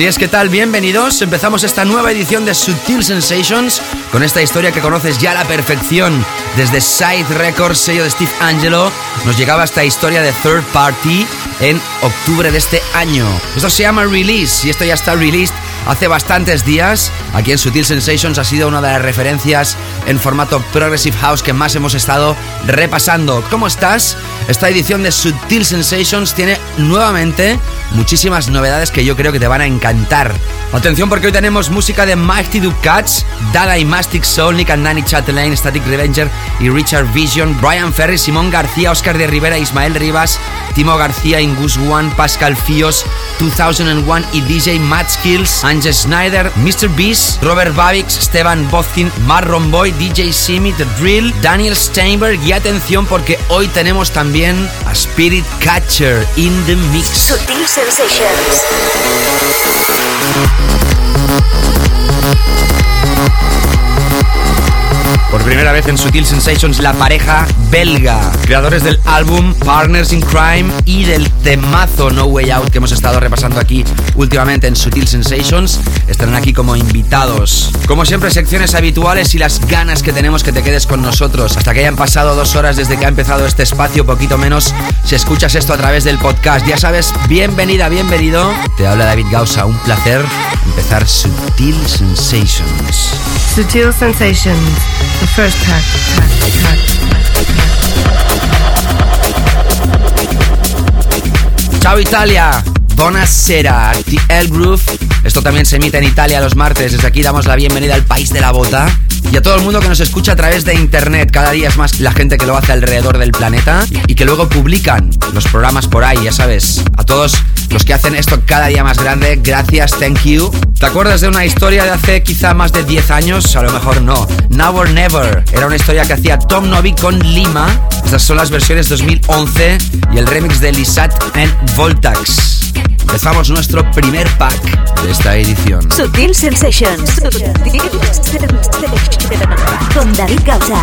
Así es, ¿qué tal? Bienvenidos. Empezamos esta nueva edición de Sutil Sensations con esta historia que conoces ya a la perfección. Desde Side Records, sello de Steve Angelo, nos llegaba esta historia de Third Party en octubre de este año. Esto se llama Release y esto ya está released hace bastantes días. Aquí en Sutil Sensations ha sido una de las referencias en formato Progressive House que más hemos estado repasando. ¿Cómo estás? Esta edición de Sutil Sensations tiene nuevamente muchísimas novedades que yo creo que te van a encantar. Atención porque hoy tenemos música de Mighty Duke Cats, Dada y Mastic Soul, Nick and Danny Chatelain, Static Revenger y Richard Vision, Brian Ferry, Simón García, Oscar de Rivera, Ismael Rivas, Timo García, Ingus One, Pascal Fios, 2001 y DJ Matt Skills, Ange Snyder, Mr. Beast, Robert Babix, Stevan Bozkin, Marron Boy, DJ Simi, The Drill, Daniel Steinberg y atención porque hoy tenemos también a Spirit Catcher in the Mix. Sutil Sensations. Por primera vez en Sutil Sensations, la pareja belga, creadores del álbum Partners in Crime y del temazo No Way Out que hemos estado repasando aquí últimamente en Sutil Sensations, estarán aquí como invitados. Como siempre, secciones habituales y las ganas que tenemos que te quedes con nosotros. Hasta que hayan pasado dos horas desde que ha empezado este espacio, poquito menos, si escuchas esto a través del podcast. Ya sabes, bienvenida, bienvenido. Te habla David Gausa, un placer empezar Sutil Sensations. Sutil Sensations, first. Ciao Italia, buonasera, The Groove. Esto también se emite en Italia los martes. Desde aquí damos la bienvenida al país de la bota y a todo el mundo que nos escucha a través de internet. Cada día es más la gente que lo hace alrededor del planeta y que luego publican los programas por ahí, ya sabes. A todos los que hacen esto cada día más grande, gracias, thank you. ¿Te acuerdas de una historia de hace quizá más de 10 años? A lo mejor no. Now or Never era una historia que hacía Tom Novi con Lima. Estas son las versiones 2011 y el remix de Lisat and Voltax. Empezamos nuestro primer pack de esta edición. Sutil Sensations. Con David Gausa.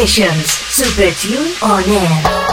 Sensations, Super Tune On Air.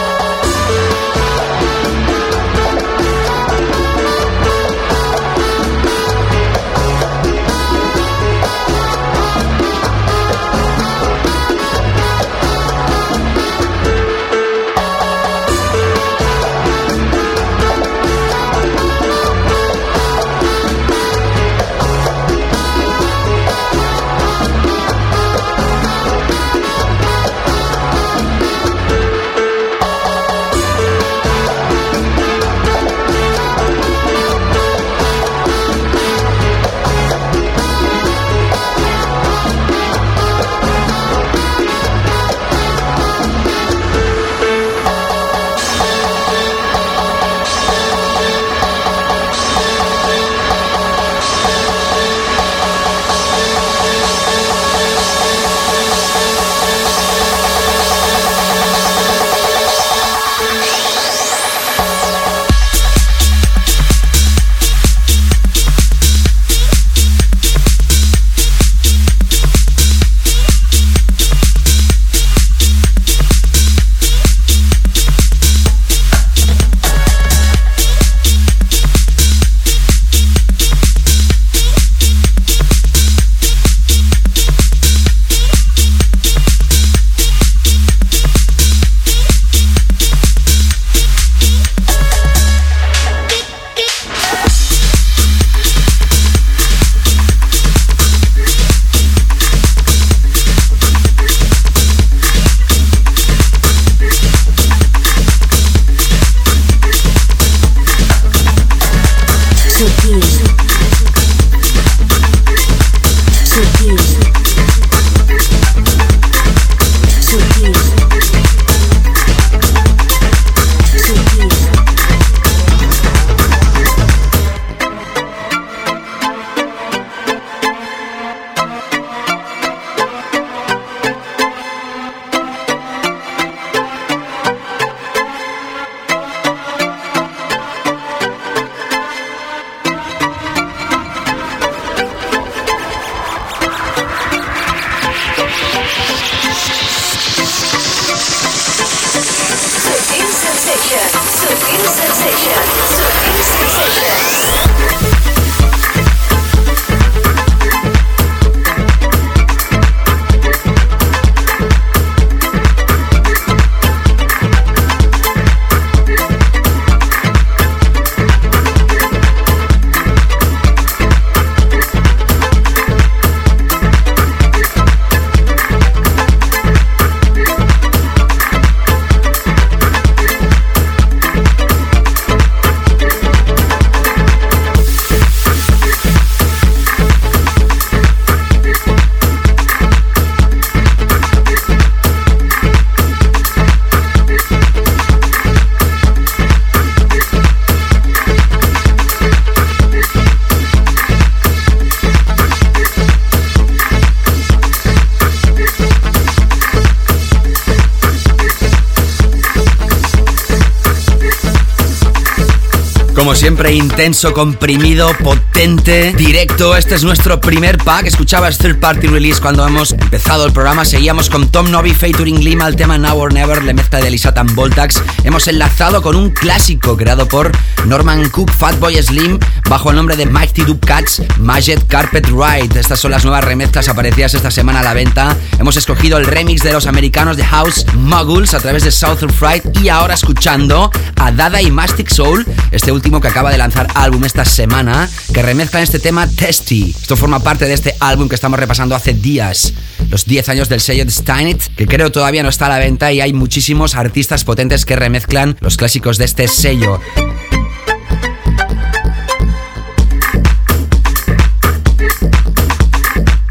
Siempre, intenso, comprimido, potente, directo. Este es nuestro primer pack. Escuchabas Third Party Release cuando hemos empezado el programa. Seguíamos con Tom Novi featuring Lima, el tema Now or Never, la mezcla de Tan Voltax. Hemos enlazado con un clásico creado por Norman Cook, Fatboy Slim, bajo el nombre de Mighty Dub Cats, Magic Carpet Ride. Estas son las nuevas remezclas aparecidas esta semana a la venta. Hemos escogido el remix de los americanos de House Muggles a través de Southern Fright y ahora escuchando a Dada y Mastic Soul, este último que acaba de lanzar álbum esta semana, que remezcla este tema Testy. Esto forma parte de este álbum que estamos repasando hace días, los 10 años del sello de Steinit, que creo todavía no está a la venta y hay muchísimos artistas potentes que remezclan los clásicos de este sello.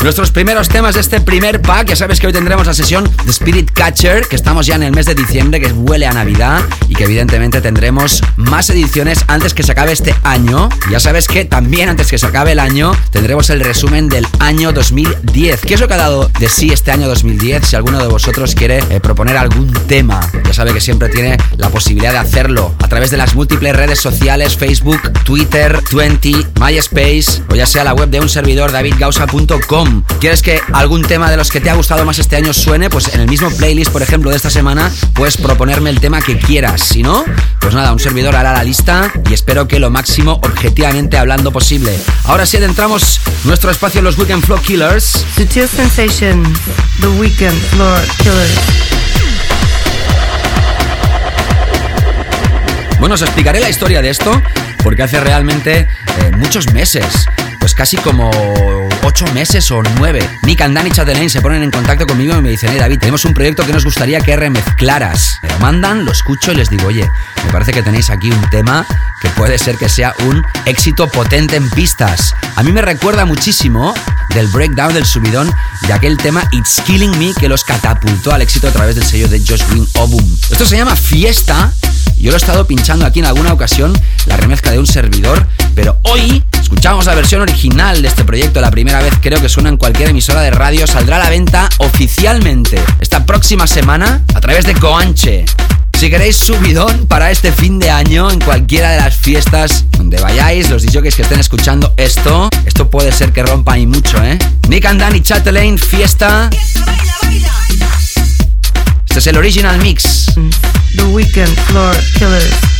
Nuestros primeros temas de este primer pack, ya sabes que hoy tendremos la sesión de Spirit Catcher, que estamos ya en el mes de diciembre, que huele a Navidad y que evidentemente tendremos más ediciones antes que se acabe este año. Ya sabes que también antes que se acabe el año tendremos el resumen del año 2010. ¿Qué es lo que ha dado de sí este año 2010? Si alguno de vosotros quiere eh, proponer algún tema, ya sabe que siempre tiene la posibilidad de hacerlo a través de las múltiples redes sociales, Facebook, Twitter, Twenty, MySpace o ya sea la web de un servidor davidgausa.com. ¿Quieres que algún tema de los que te ha gustado más este año suene? Pues en el mismo playlist, por ejemplo, de esta semana, puedes proponerme el tema que quieras. Si no, pues nada, un servidor hará la lista y espero que lo máximo objetivamente hablando posible. Ahora sí adentramos nuestro espacio en los Weekend Floor Killers. Sutil Sensation, The Weekend Floor Killers. Bueno, os explicaré la historia de esto porque hace realmente eh, muchos meses pues casi como ocho meses o nueve. Nick and Danny Chatelain se ponen en contacto conmigo y me dicen, hey David, tenemos un proyecto que nos gustaría que remezclaras. Me lo mandan, lo escucho y les digo, oye, me parece que tenéis aquí un tema que puede ser que sea un éxito potente en pistas. A mí me recuerda muchísimo del breakdown del subidón de aquel tema It's Killing Me que los catapultó al éxito a través del sello de Josh Green Obum. Esto se llama Fiesta. Yo lo he estado pinchando aquí en alguna ocasión, la remezcla de un servidor, pero hoy escuchamos la versión original de este proyecto, la primera vez creo que suena en cualquier emisora de radio, saldrá a la venta oficialmente esta próxima semana a través de Coanche. Si queréis subidón para este fin de año en cualquiera de las fiestas donde vayáis, los DJs que estén escuchando esto, esto puede ser que rompa y mucho, ¿eh? Nick and Danny Chatelain, fiesta. Este es el original mix. The Weekend Floor Killers.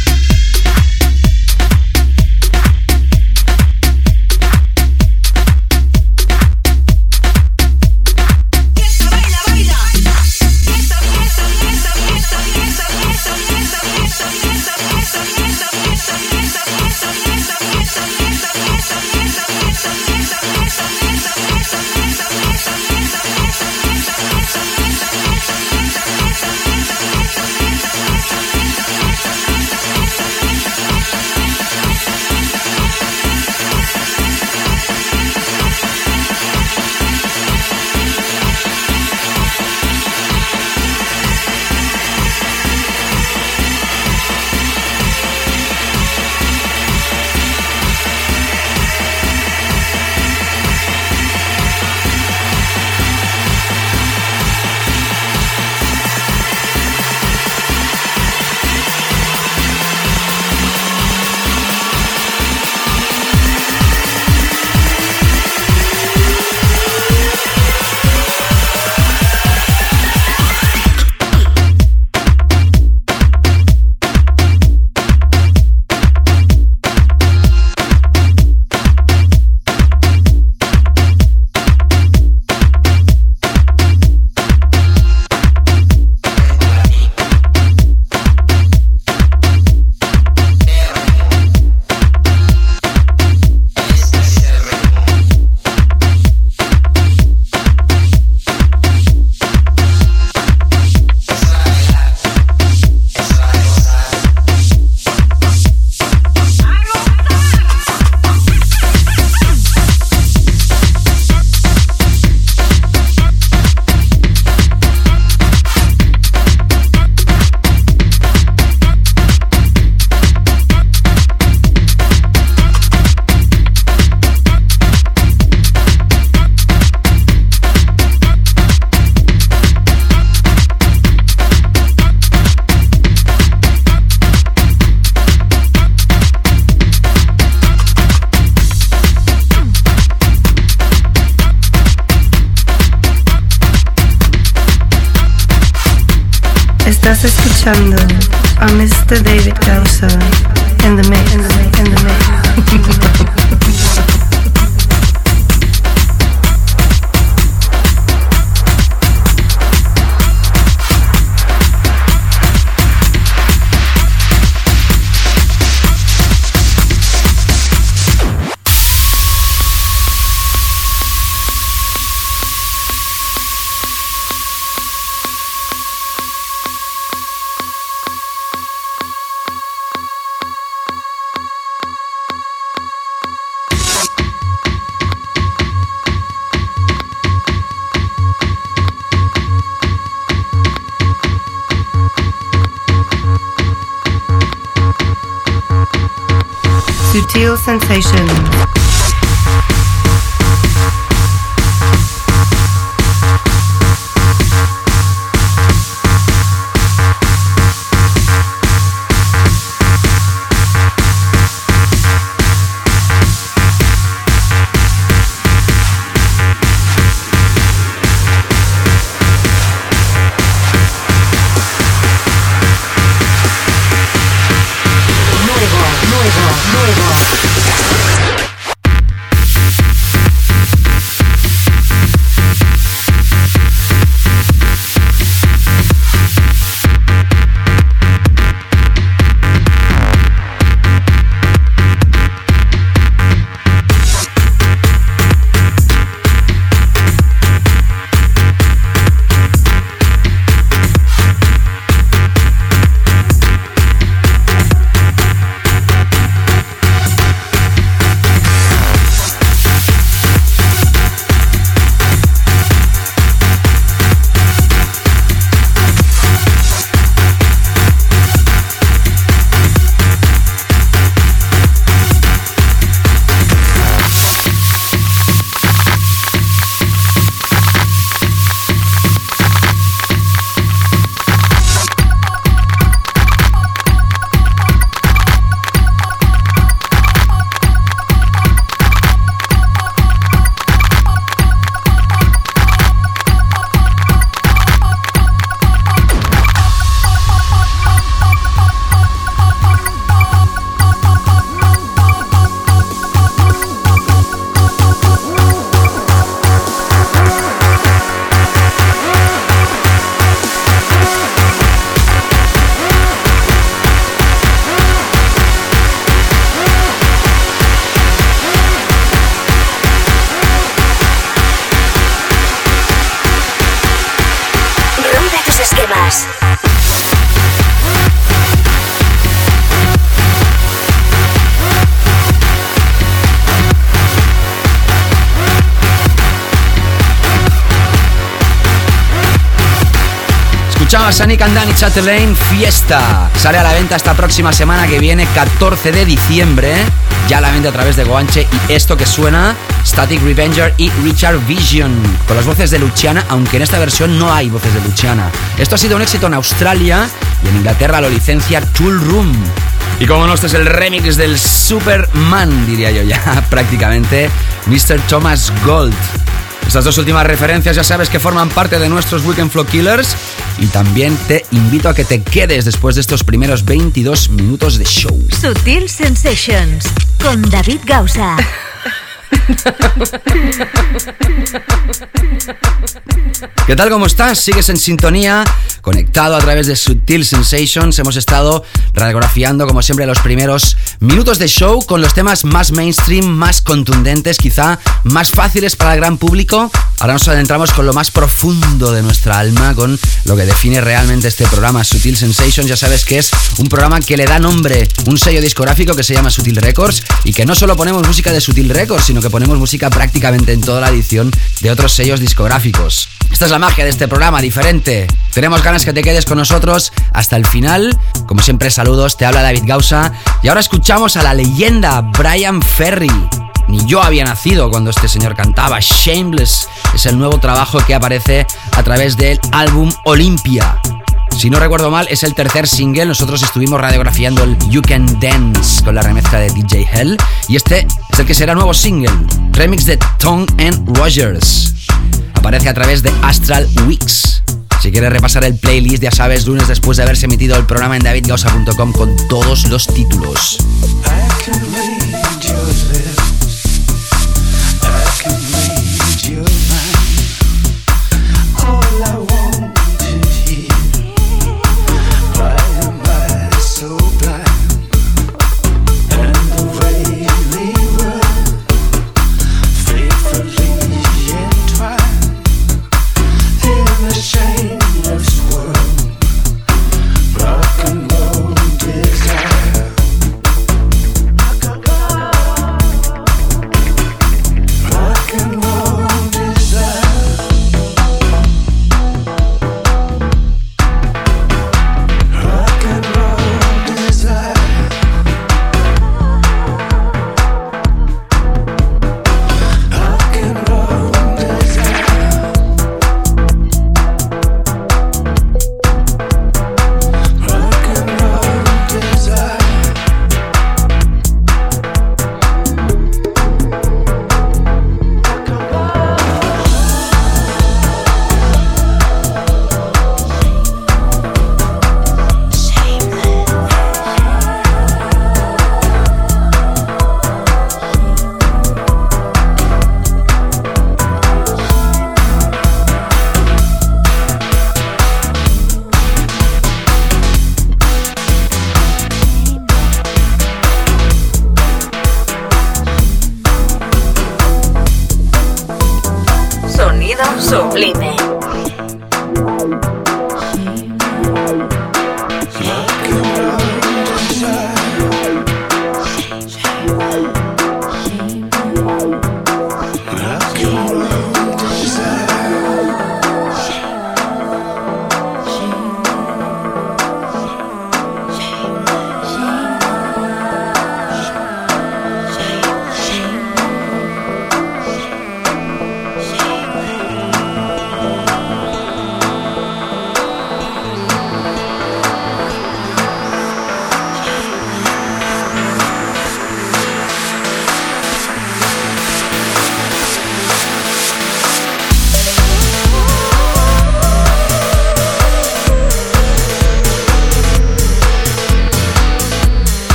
Escuchabas a Nick and Danny Chatelain Fiesta. Sale a la venta esta próxima semana que viene, 14 de diciembre. Ya la venta a través de Goanche. Y esto que suena, Static Revenger y Richard Vision. Con las voces de Luciana, aunque en esta versión no hay voces de Luciana. Esto ha sido un éxito en Australia y en Inglaterra lo licencia Tool Room. Y como no, este es el remix del Superman, diría yo ya, prácticamente, Mr. Thomas Gold. Estas dos últimas referencias ya sabes que forman parte de nuestros Weekend Flow Killers y también te invito a que te quedes después de estos primeros 22 minutos de show. Sutil Sensations con David Gausa. ¿Qué tal? ¿Cómo estás? ¿Sigues en sintonía? Conectado a través de Sutil Sensations. Hemos estado radiografiando, como siempre, los primeros minutos de show con los temas más mainstream, más contundentes, quizá más fáciles para el gran público. Ahora nos adentramos con lo más profundo de nuestra alma, con lo que define realmente este programa Sutil Sensations. Ya sabes que es un programa que le da nombre, un sello discográfico que se llama Sutil Records y que no solo ponemos música de Sutil Records, sino que ponemos música prácticamente en toda la edición de otros sellos discográficos. Esta es la magia de este programa, diferente. Tenemos ganas que te quedes con nosotros hasta el final. Como siempre, saludos, te habla David Gausa. Y ahora escuchamos a la leyenda Brian Ferry. Ni yo había nacido cuando este señor cantaba. Shameless es el nuevo trabajo que aparece a través del álbum Olympia. Si no recuerdo mal, es el tercer single. Nosotros estuvimos radiografiando el You Can Dance con la remezcla de DJ Hell. Y este es el que será nuevo single. Remix de Tom and Rogers. Aparece a través de Astral Weeks. Si quieres repasar el playlist, ya sabes, lunes después de haberse emitido el programa en davidgausa.com con todos los títulos.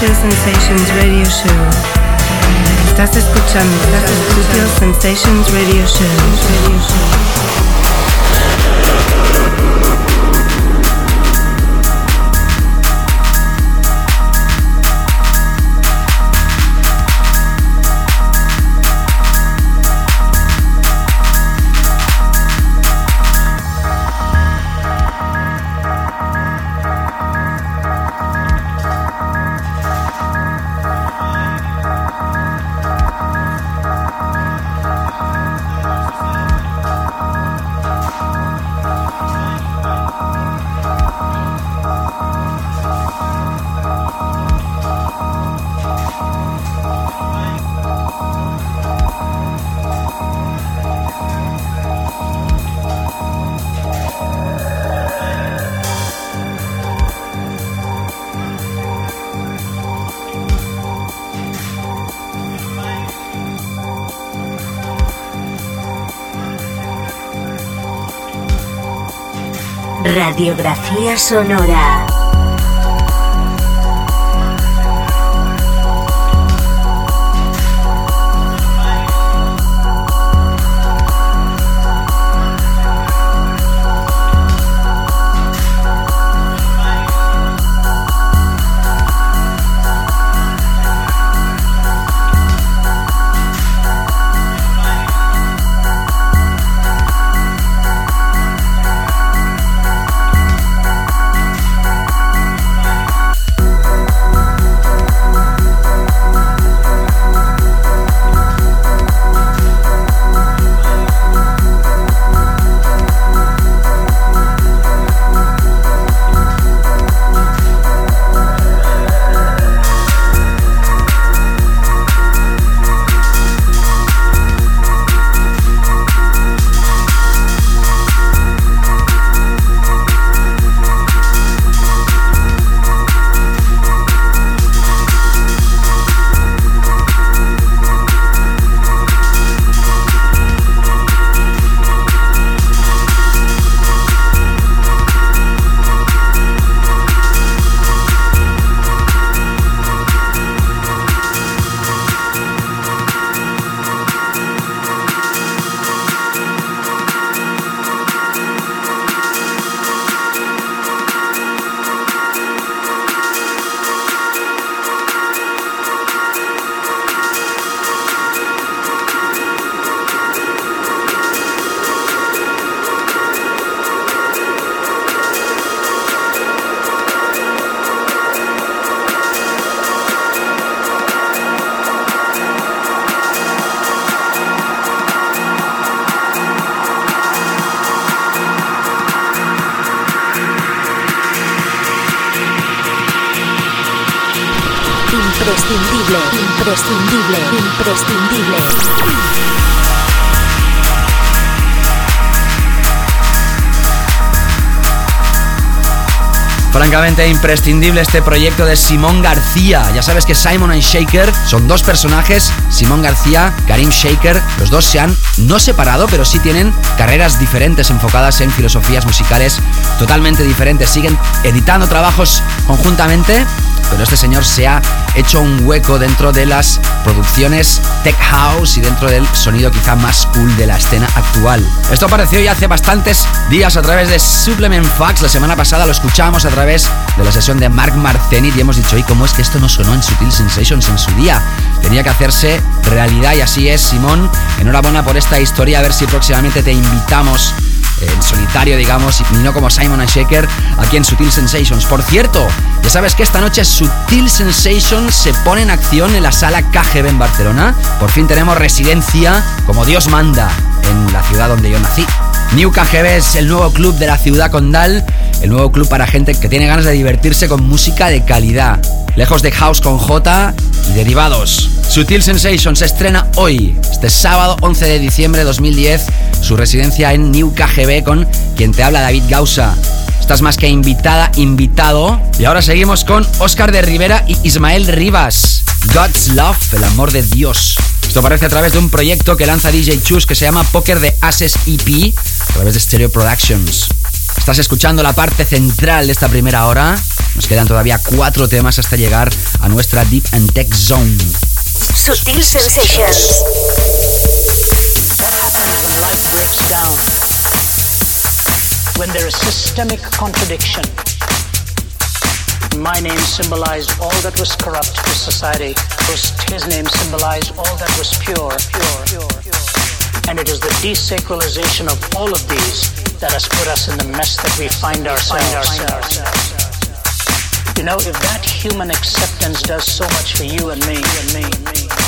Escucha Sensations Radio Show. Estás escuchando, estás escuchando Sensations Radio Show. Radio Show. Radiografía sonora. Imprescindible, imprescindible, imprescindible. Francamente imprescindible este proyecto de Simón García. Ya sabes que Simon and Shaker son dos personajes, Simón García, Karim Shaker. Los dos se han no separado, pero sí tienen carreras diferentes enfocadas en filosofías musicales totalmente diferentes. Siguen editando trabajos conjuntamente pero este señor se ha hecho un hueco dentro de las producciones tech house y dentro del sonido quizá más cool de la escena actual. Esto apareció ya hace bastantes días a través de Supplement Fax. La semana pasada lo escuchábamos a través de la sesión de Mark Marcenit y hemos dicho, ¿y cómo es que esto no sonó en Sutil Sensations en su día? Tenía que hacerse realidad y así es, Simón. Enhorabuena por esta historia, a ver si próximamente te invitamos en solitario, digamos, y no como Simon Shaker, aquí en Sutil Sensations. Por cierto, ya sabes que esta noche Sutil Sensations se pone en acción en la sala KGB en Barcelona. Por fin tenemos residencia como Dios manda en la ciudad donde yo nací. New KGB es el nuevo club de la ciudad condal, el nuevo club para gente que tiene ganas de divertirse con música de calidad, lejos de house con J y derivados. Sutil Sensations se estrena hoy, este sábado 11 de diciembre de 2010, su residencia en New KGB con quien te habla David Gausa. Estás más que invitada, invitado. Y ahora seguimos con Oscar de Rivera y Ismael Rivas. God's Love, el amor de Dios. Esto aparece a través de un proyecto que lanza DJ Chus que se llama Poker de Ases EP a través de Stereo Productions. Estás escuchando la parte central de esta primera hora. Nos quedan todavía cuatro temas hasta llegar a nuestra Deep and Tech Zone. Sutil Sensations. When life breaks down? When there is systemic contradiction. My name symbolized all that was corrupt to society. His name symbolized all that was pure. And it is the desacralization of all of these that has put us in the mess that we find ourselves. You know, if that human acceptance does so much for you and me, and me, and me.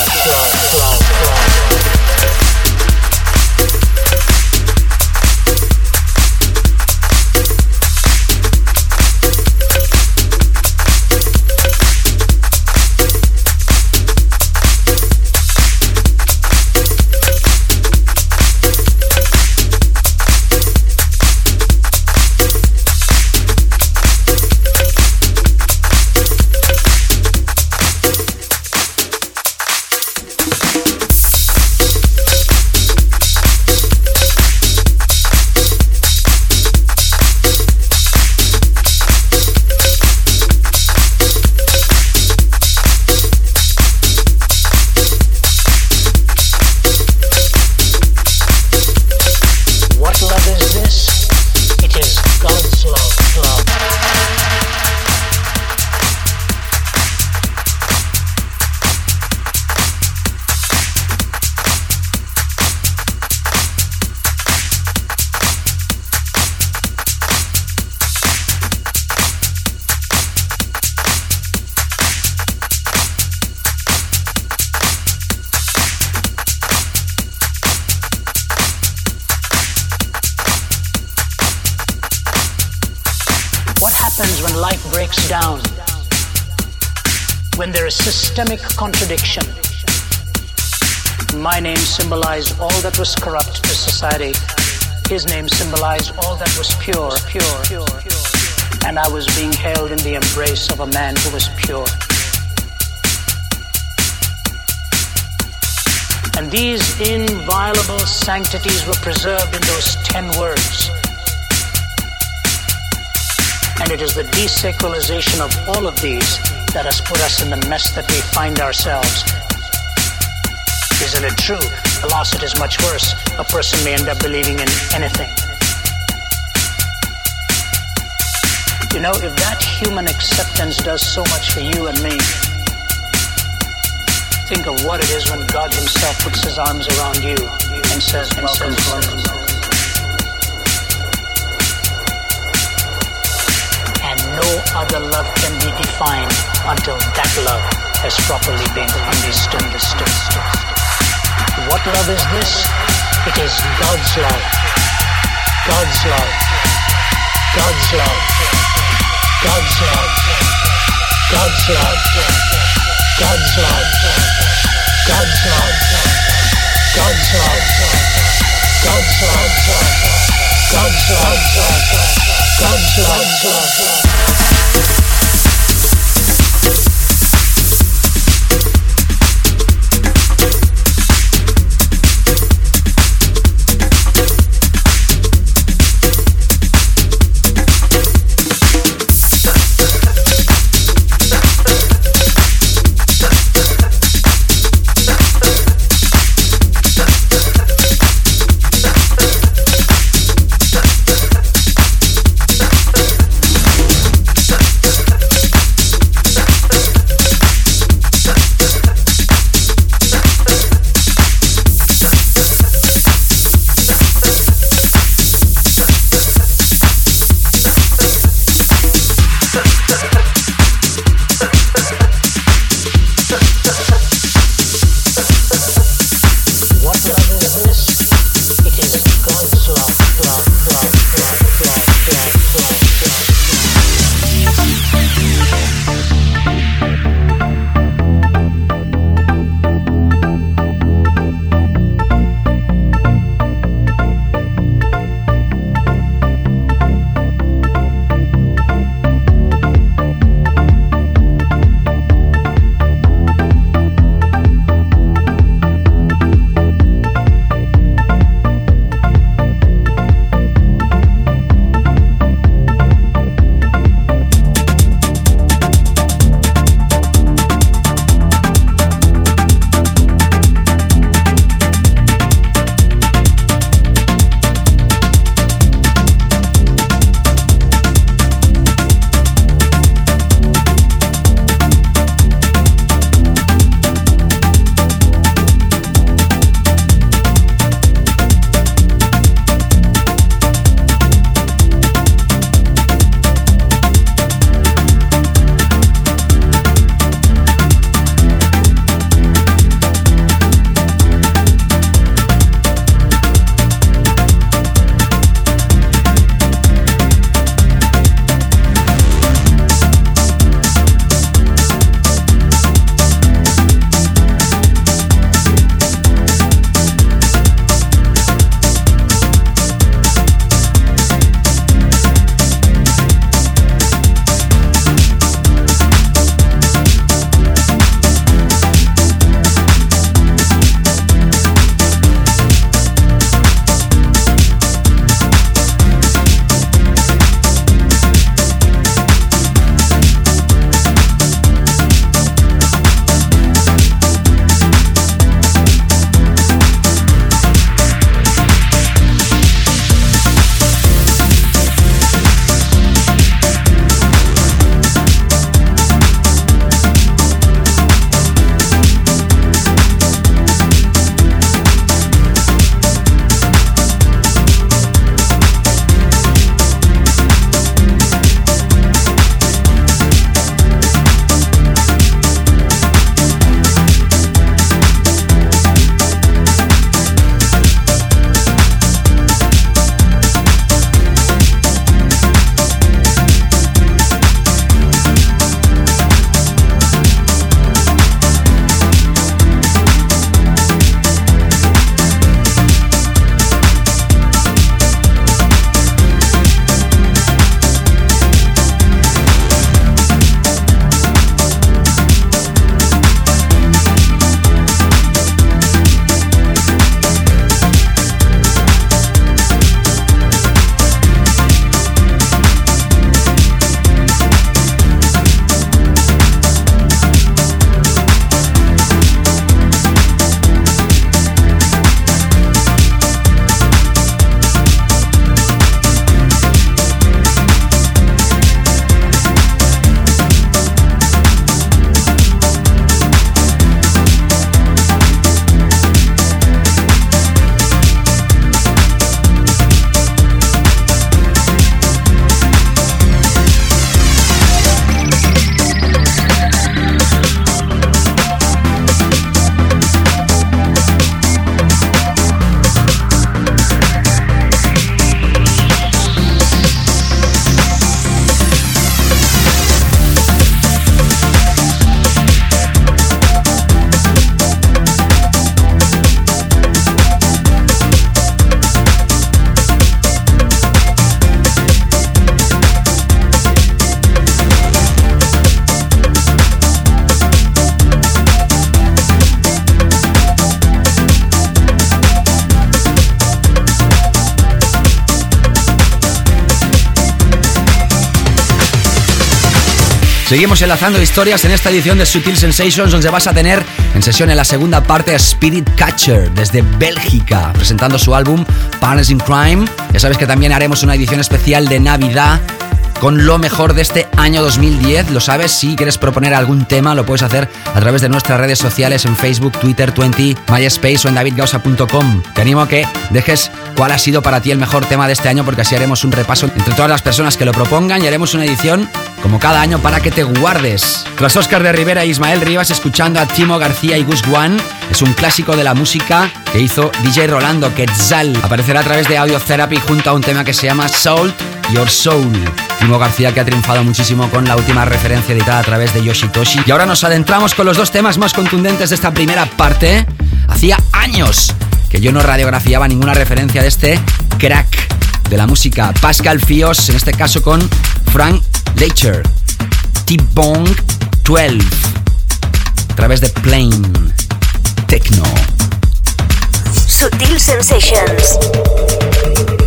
club, club, club. My name symbolized all that was corrupt to society. His name symbolized all that was pure, pure, pure, pure. And I was being held in the embrace of a man who was pure. And these inviolable sanctities were preserved in those ten words. And it is the desacralization of all of these that has put us in the mess that we find ourselves. Isn't it true? Loss it is much worse. A person may end up believing in anything. You You know, if that human acceptance does so much for you and me, think of what it is when God Himself puts His arms around you and says, Welcome home. And no other love can be defined until that love has properly been understood. What love is this? It is God's love. God's love. God's love. God's love. God's love. God's love. God's love. God's love. God's love. God's love. God's love. Seguimos enlazando historias en esta edición de Sutil Sensations, donde vas a tener en sesión en la segunda parte a Spirit Catcher desde Bélgica, presentando su álbum Partners in Crime. Ya sabes que también haremos una edición especial de Navidad con lo mejor de este año 2010. Lo sabes, si quieres proponer algún tema, lo puedes hacer a través de nuestras redes sociales en Facebook, Twitter, 20, MySpace o en davidgausa.com. Te animo a que dejes cuál ha sido para ti el mejor tema de este año, porque así haremos un repaso entre todas las personas que lo propongan y haremos una edición como cada año para que te guardes. Tras Oscar de Rivera e Ismael Rivas escuchando a Timo García y Gus es un clásico de la música que hizo DJ Rolando Quetzal. Aparecerá a través de Audio Therapy junto a un tema que se llama Salt Your Soul. Timo García que ha triunfado muchísimo con la última referencia editada a través de Yoshitoshi. Y ahora nos adentramos con los dos temas más contundentes de esta primera parte. Hacía años que yo no radiografiaba ninguna referencia de este crack de la música. Pascal Fios, en este caso con Frank Lecher. T-Bong 12. A través de Plain Techno. Sutil Sensations.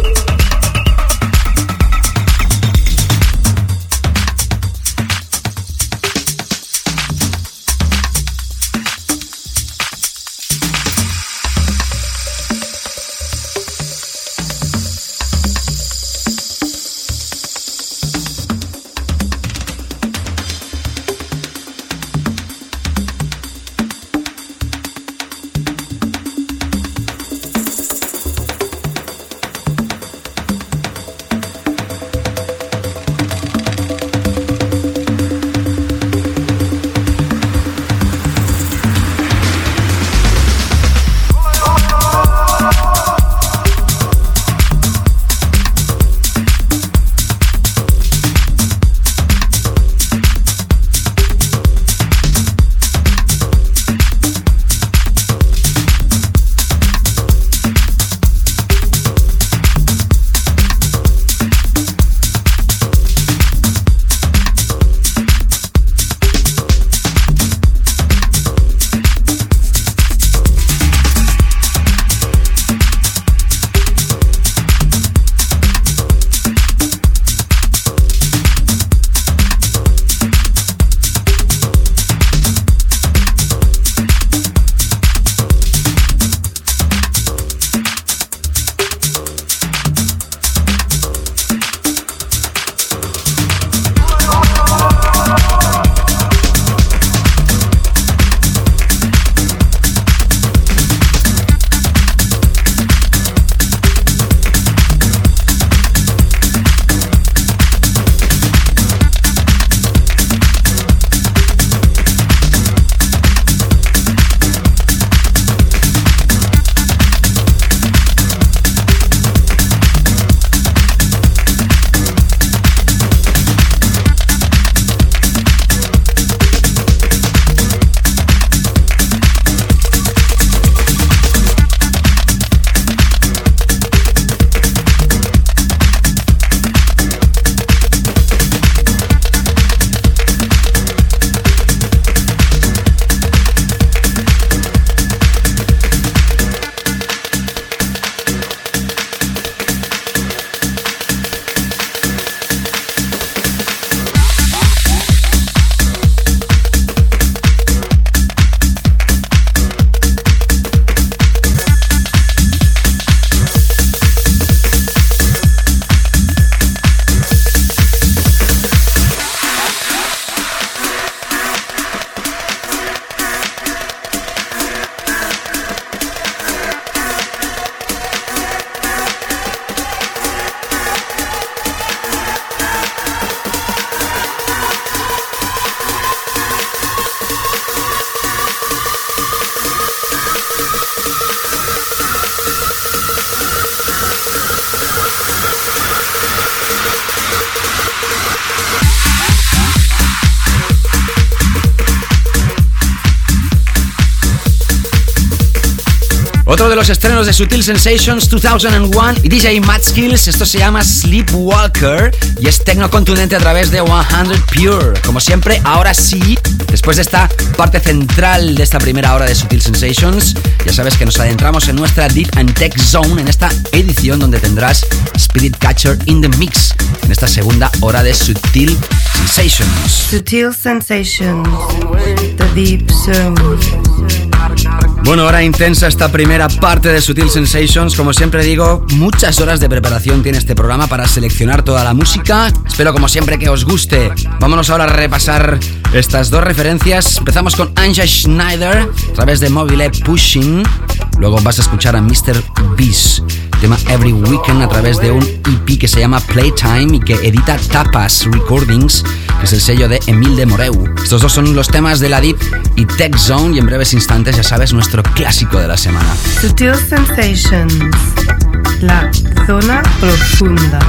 Los estrenos de Sutil Sensations 2001 y DJ Skills, esto se llama Sleepwalker y es tecno contundente a través de 100 Pure. Como siempre, ahora sí, después de esta parte central de esta primera hora de Sutil Sensations, ya sabes que nos adentramos en nuestra Deep and Tech Zone en esta edición donde tendrás Spirit Catcher in the Mix en esta segunda hora de Sutil Sensations. Sutil Sensations, The Deep Zone. Bueno, hora intensa esta primera parte de Sutil Sensations. Como siempre digo, muchas horas de preparación tiene este programa para seleccionar toda la música. Espero como siempre que os guste. Vámonos ahora a repasar estas dos referencias. Empezamos con Anja Schneider a través de Mobile Pushing. Luego vas a escuchar a Mr. Beast tema Every Weekend a través de un EP que se llama Playtime y que edita Tapas Recordings, que es el sello de Emil de Moreu. Estos dos son los temas de la Deep y Tech Zone y en breves instantes ya sabes nuestro clásico de la semana. Sutil Sensations, la zona profunda.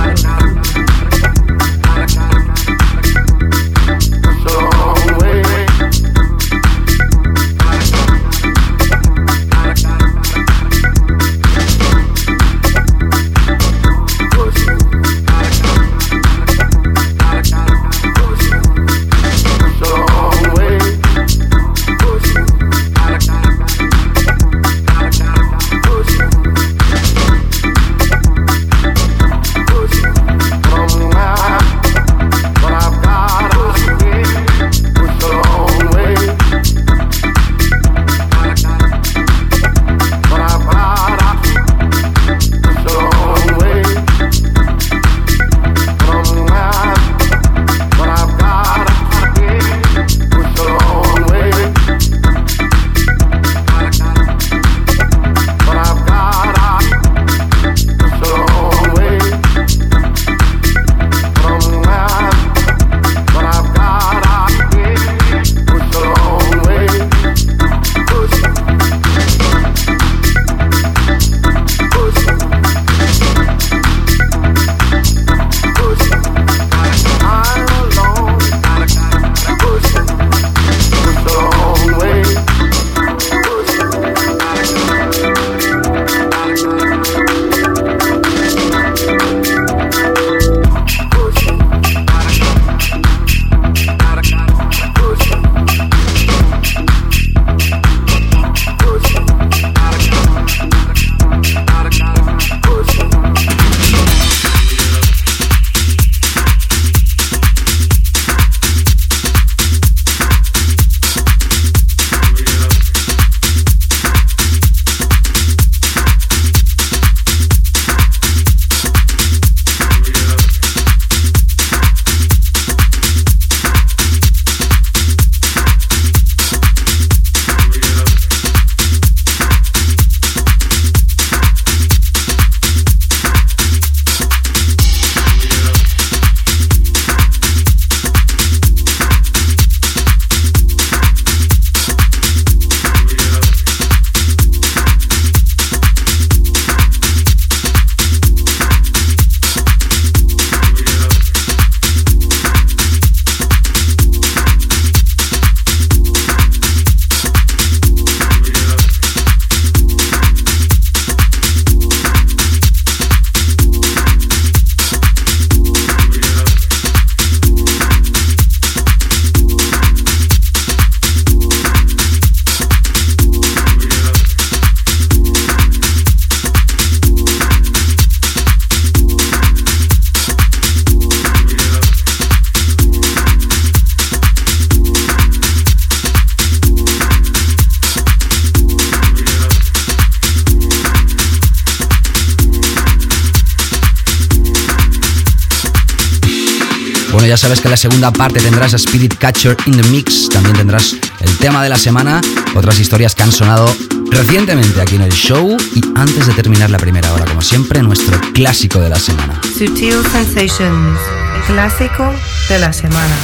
Ya sabes que en la segunda parte tendrás a Spirit Catcher in the Mix, también tendrás el tema de la semana, otras historias que han sonado recientemente aquí en el show y antes de terminar la primera hora, como siempre, nuestro clásico de la semana. Sutil Sensations, clásico de la semana.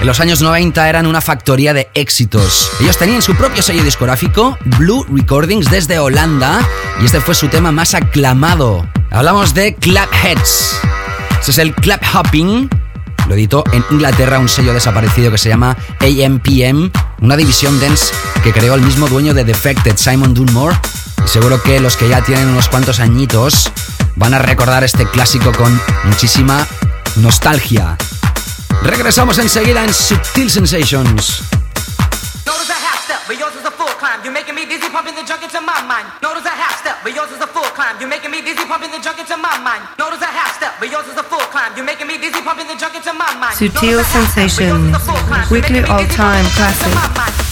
En los años 90 eran una factoría de éxitos. Ellos tenían su propio sello discográfico, Blue Recordings, desde Holanda, y este fue su tema más aclamado. Hablamos de Clapheads. Es el Clap Hopping. Lo editó en Inglaterra un sello desaparecido que se llama AMPM una división dance que creó el mismo dueño de Defected, Simon Dunmore. Y seguro que los que ya tienen unos cuantos añitos van a recordar este clásico con muchísima nostalgia. Regresamos enseguida en Subtil Sensations. You're making me dizzy, pumping the junk into my mind. Notice a half step, but yours is a full climb. You're making me dizzy, pumping the junk into my mind. Notice a half step, but yours is a full climb. You're making me dizzy, pumping the junk into my mind. Sutil Sensations, weekly all-time classic.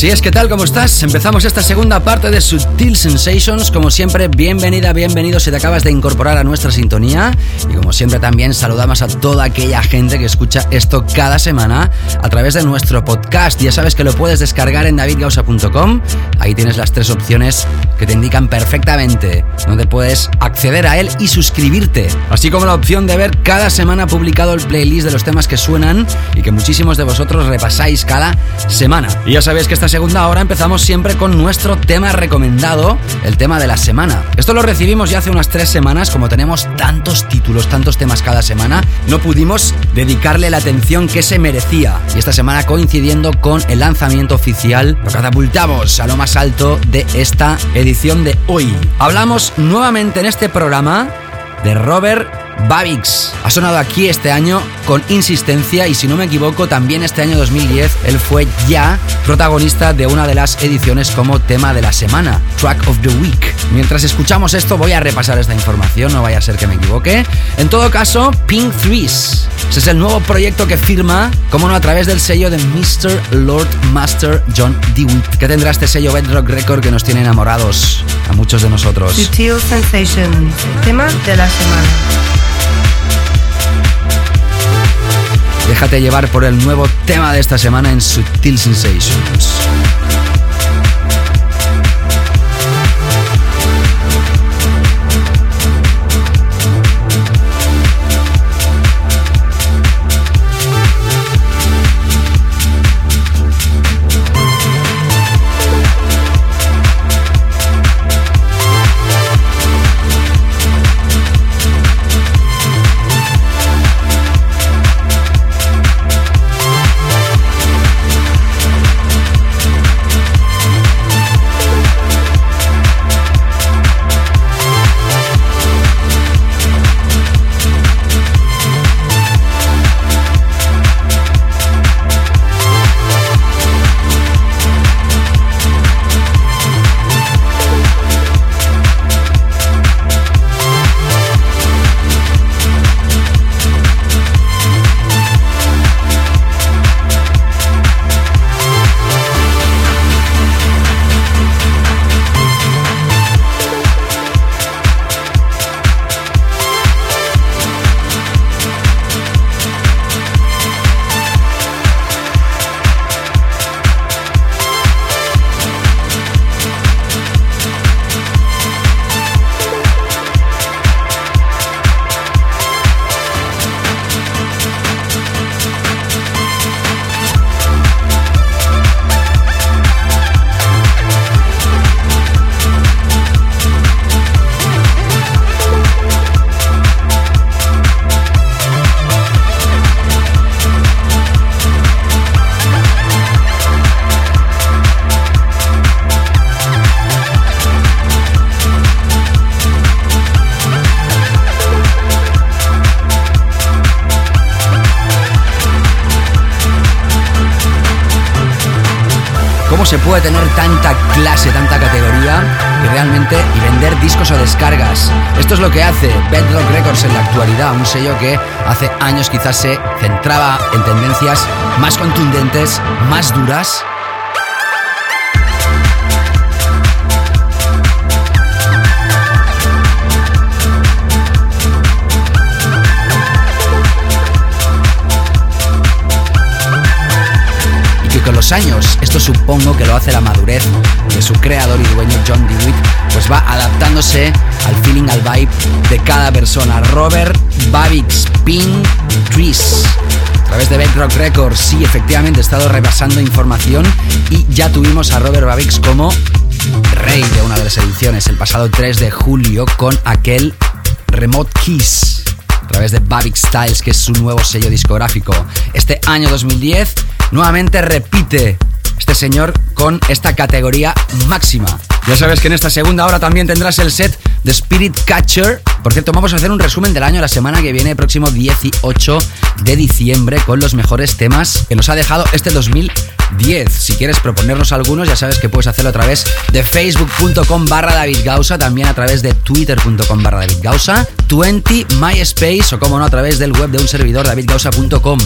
Así es, ¿qué tal? ¿Cómo estás? Empezamos esta segunda parte de Subtil Sensations. Como siempre, bienvenida, bienvenido si te acabas de incorporar a nuestra sintonía. Y como siempre también saludamos a toda aquella gente que escucha esto cada semana a través de nuestro podcast. Ya sabes que lo puedes descargar en davidgausa.com. Ahí tienes las tres opciones que te indican perfectamente donde puedes acceder a él y suscribirte. Así como la opción de ver cada semana publicado el playlist de los temas que suenan y que muchísimos de vosotros repasáis cada semana. Y ya sabéis que esta segunda hora empezamos siempre con nuestro tema recomendado, el tema de la semana. Esto lo recibimos ya hace unas tres semanas, como tenemos tantos títulos, tantos temas cada semana, no pudimos dedicarle la atención que se merecía. Y esta semana coincidiendo con el lanzamiento oficial, lo catapultamos a lo más alto de esta edición de hoy. Hablamos nuevamente en este programa de Robert Babix. Ha sonado aquí este año con insistencia y si no me equivoco también este año 2010 él fue ya protagonista de una de las ediciones como tema de la semana, Track of the Week. Mientras escuchamos esto voy a repasar esta información, no vaya a ser que me equivoque. En todo caso, Pink Threes. Ese es el nuevo proyecto que firma, como no, a través del sello de Mr. Lord Master John DeWitt, que tendrá este sello Bedrock Record que nos tiene enamorados a muchos de nosotros. Sutil Sensations, tema de la semana. Déjate llevar por el nuevo tema de esta semana en Subtil Sensations. Puede tener tanta clase, tanta categoría y realmente y vender discos o descargas. Esto es lo que hace Bedrock Records en la actualidad, un sello que hace años quizás se centraba en tendencias más contundentes, más duras años. Esto supongo que lo hace la madurez de su creador y dueño John DeWitt, pues va adaptándose al feeling, al vibe de cada persona. Robert Babix Pin Trees. A través de Bedrock Records, sí, efectivamente he estado repasando información y ya tuvimos a Robert Babix como rey de una de las ediciones el pasado 3 de julio con aquel Remote Kiss a través de Babix Styles, que es su nuevo sello discográfico. Este año 2010 nuevamente repite este señor con esta categoría máxima. Ya sabes que en esta segunda hora también tendrás el set de Spirit Catcher. Por cierto, vamos a hacer un resumen del año la semana que viene, próximo 18 de diciembre, con los mejores temas que nos ha dejado este 2010. Si quieres proponernos algunos, ya sabes que puedes hacerlo a través de facebook.com barra David Gausa, también a través de twitter.com barra David Gausa, 20 MySpace o como no a través del web de un servidor davidgausa.com.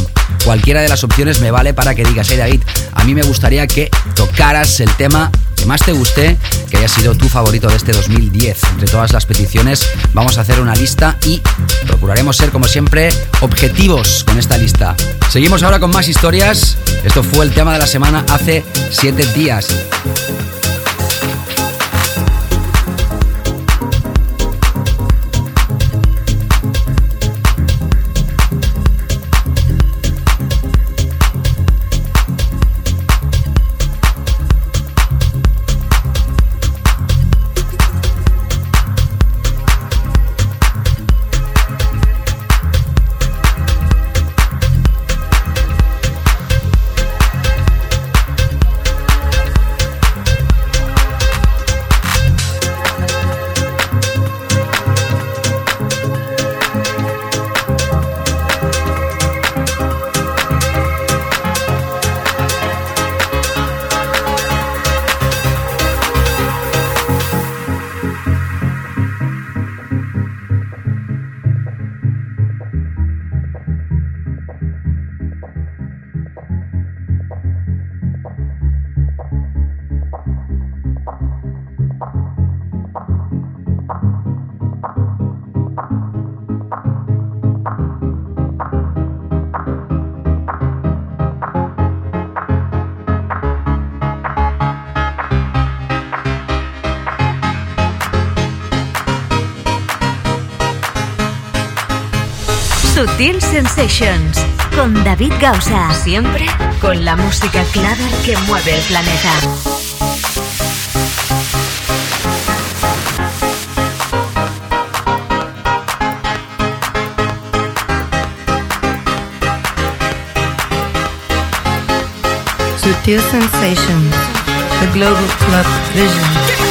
Cualquiera de las opciones me vale para que digas, hey David, a mí me gustaría que tocaras el tema más te guste, que haya sido tu favorito de este 2010. Entre todas las peticiones vamos a hacer una lista y procuraremos ser como siempre objetivos con esta lista. Seguimos ahora con más historias. Esto fue el tema de la semana hace 7 días. Sutil Sensations con David Gausa. Siempre con la música clara que mueve el planeta. Sutil Sensations, the Global Club Vision.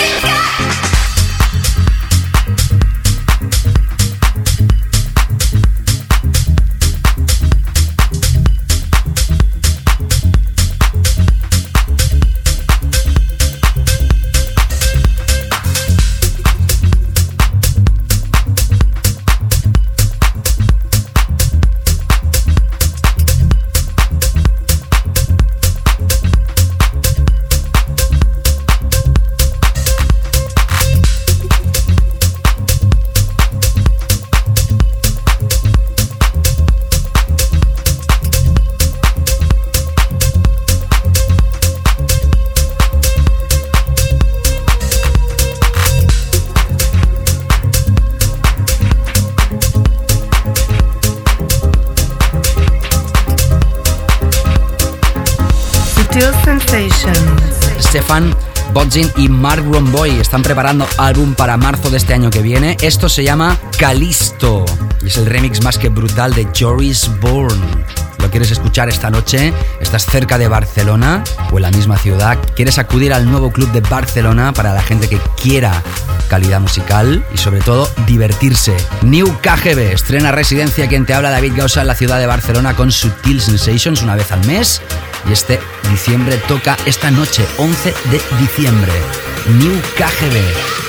Bodzin y Mark Romboy están preparando álbum para marzo de este año que viene. Esto se llama Calisto y es el remix más que brutal de Joris Bourne. ¿Lo quieres escuchar esta noche? ¿Estás cerca de Barcelona o en la misma ciudad? ¿Quieres acudir al nuevo club de Barcelona para la gente que quiera calidad musical y sobre todo divertirse? New KGB estrena residencia quien te habla David Gausa en la ciudad de Barcelona con Sutil Sensations una vez al mes y este diciembre toca esta noche, 11 de diciembre, New KGB.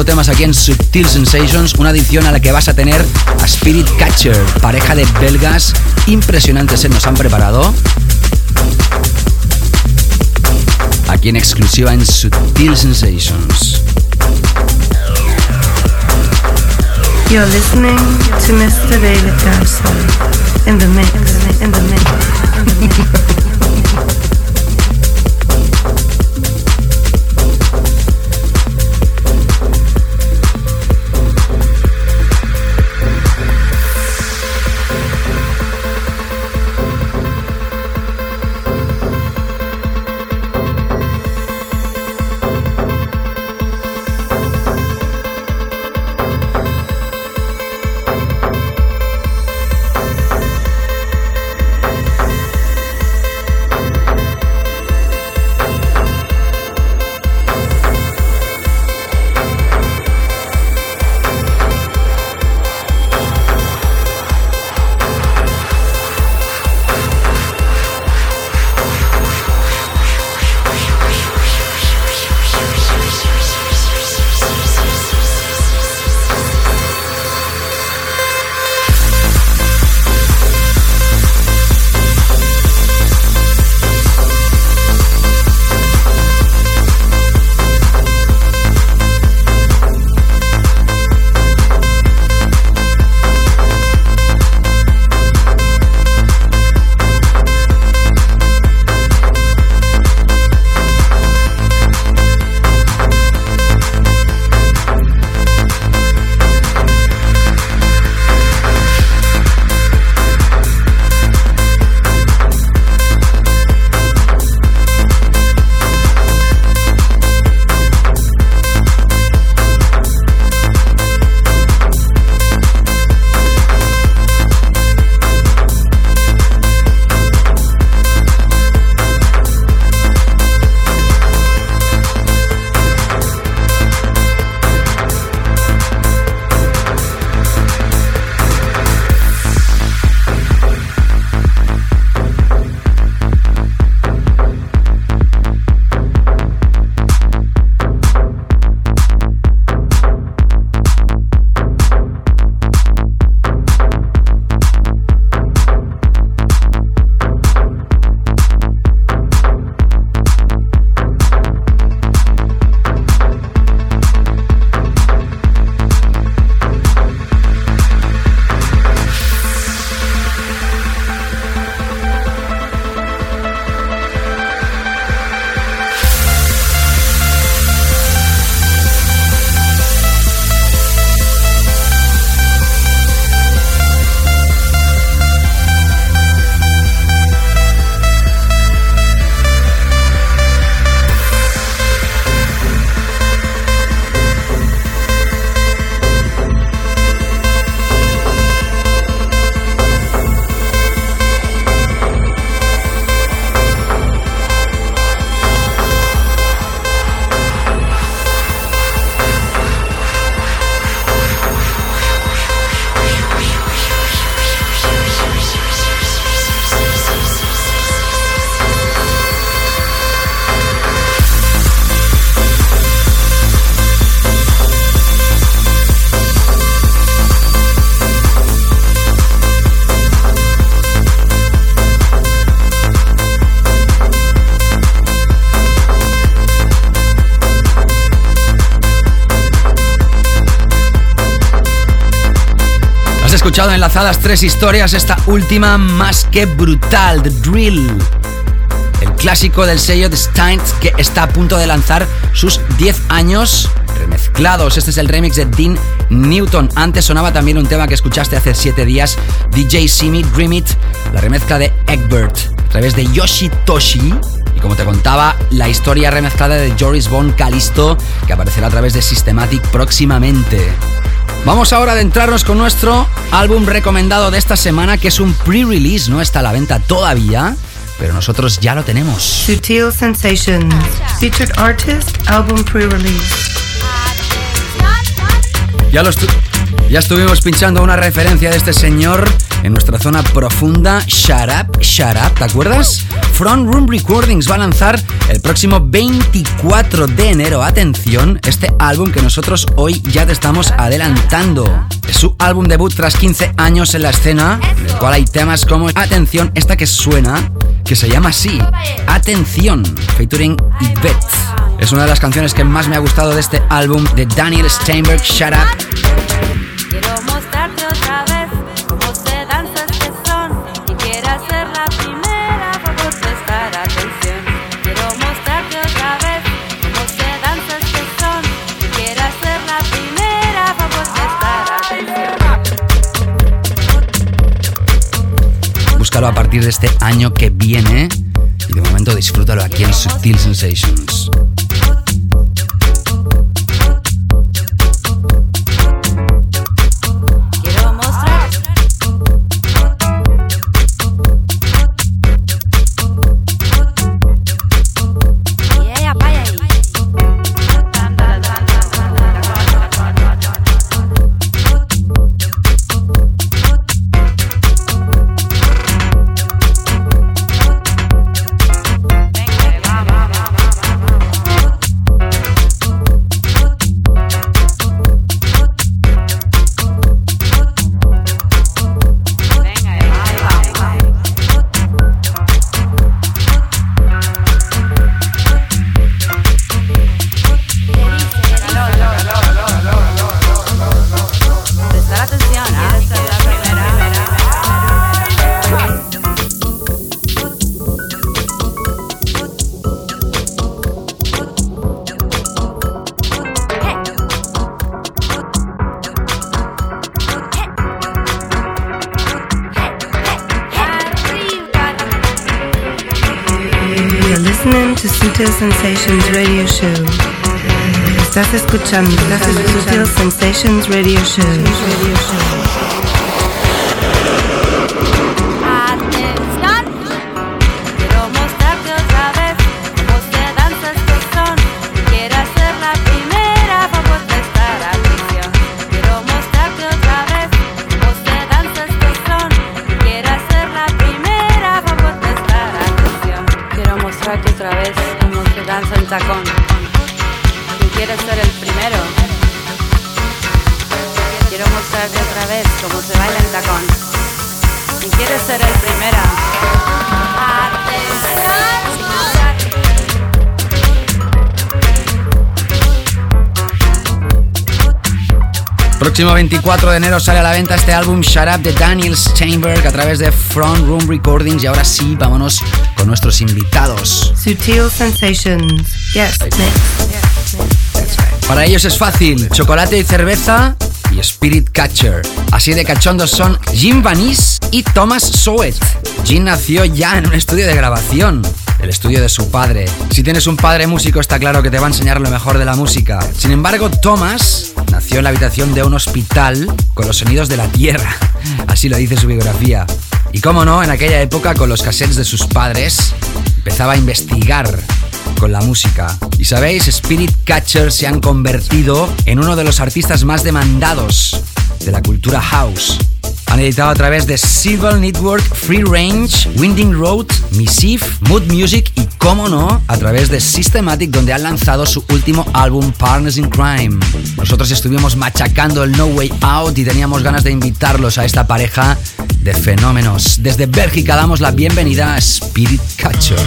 Temas aquí en Subtil Sensations, una edición a la que vas a tener a Spirit Catcher, pareja de belgas impresionantes se nos han preparado. Aquí en exclusiva en Subtil Sensations. You're listening to Mr. David in the mix, in the mix. Escuchado enlazadas tres historias, esta última más que brutal, The Drill. El clásico del sello de Steins que está a punto de lanzar sus 10 años remezclados. Este es el remix de Dean Newton. Antes sonaba también un tema que escuchaste hace 7 días, DJ Simi Dream It, la remezcla de Egbert a través de Yoshitoshi. Y como te contaba, la historia remezclada de Joris Von Calisto que aparecerá a través de Systematic próximamente. Vamos ahora a adentrarnos con nuestro álbum recomendado de esta semana, que es un pre-release, no está a la venta todavía, pero nosotros ya lo tenemos. Sutil Sensations, featured artist, album pre-release. Ya, lo ya estuvimos pinchando una referencia de este señor en nuestra zona profunda, Shut Up, ¿te acuerdas? Front Room Recordings va a lanzar el próximo 24 de enero, atención, este álbum que nosotros hoy ya te estamos adelantando. Es su álbum debut tras 15 años en la escena, en el cual hay temas como Atención, esta que suena, que se llama así, Atención, featuring Yvette. Es una de las canciones que más me ha gustado de este álbum de Daniel Steinberg, Shut Up. A partir de este año que viene. Y de momento disfrútalo aquí en Subtil Sensations. Sensations Radio Show. Estás escuchando, estás escuchando Sensations Radio Show. Próximo 24 de enero sale a la venta este álbum Shut Up de Daniel Steinberg a través de Front Room Recordings y ahora sí, vámonos con nuestros invitados. Sutil Sensations. Yes, Para ellos es fácil, chocolate y cerveza y Spirit Catcher. Así de cachondos son Jim Vanis y Thomas Sowet. Jim nació ya en un estudio de grabación el estudio de su padre. Si tienes un padre músico está claro que te va a enseñar lo mejor de la música. Sin embargo, Thomas nació en la habitación de un hospital con los sonidos de la tierra. Así lo dice su biografía. Y cómo no, en aquella época con los cassettes de sus padres empezaba a investigar con la música. Y sabéis, Spirit Catcher se han convertido en uno de los artistas más demandados de la cultura house. Han editado a través de Civil Network, Free Range, Winding Road, Missive, Mood Music y, como no, a través de Systematic, donde han lanzado su último álbum Partners in Crime. Nosotros estuvimos machacando el No Way Out y teníamos ganas de invitarlos a esta pareja de fenómenos. Desde Bélgica damos la bienvenida a Spirit Catcher.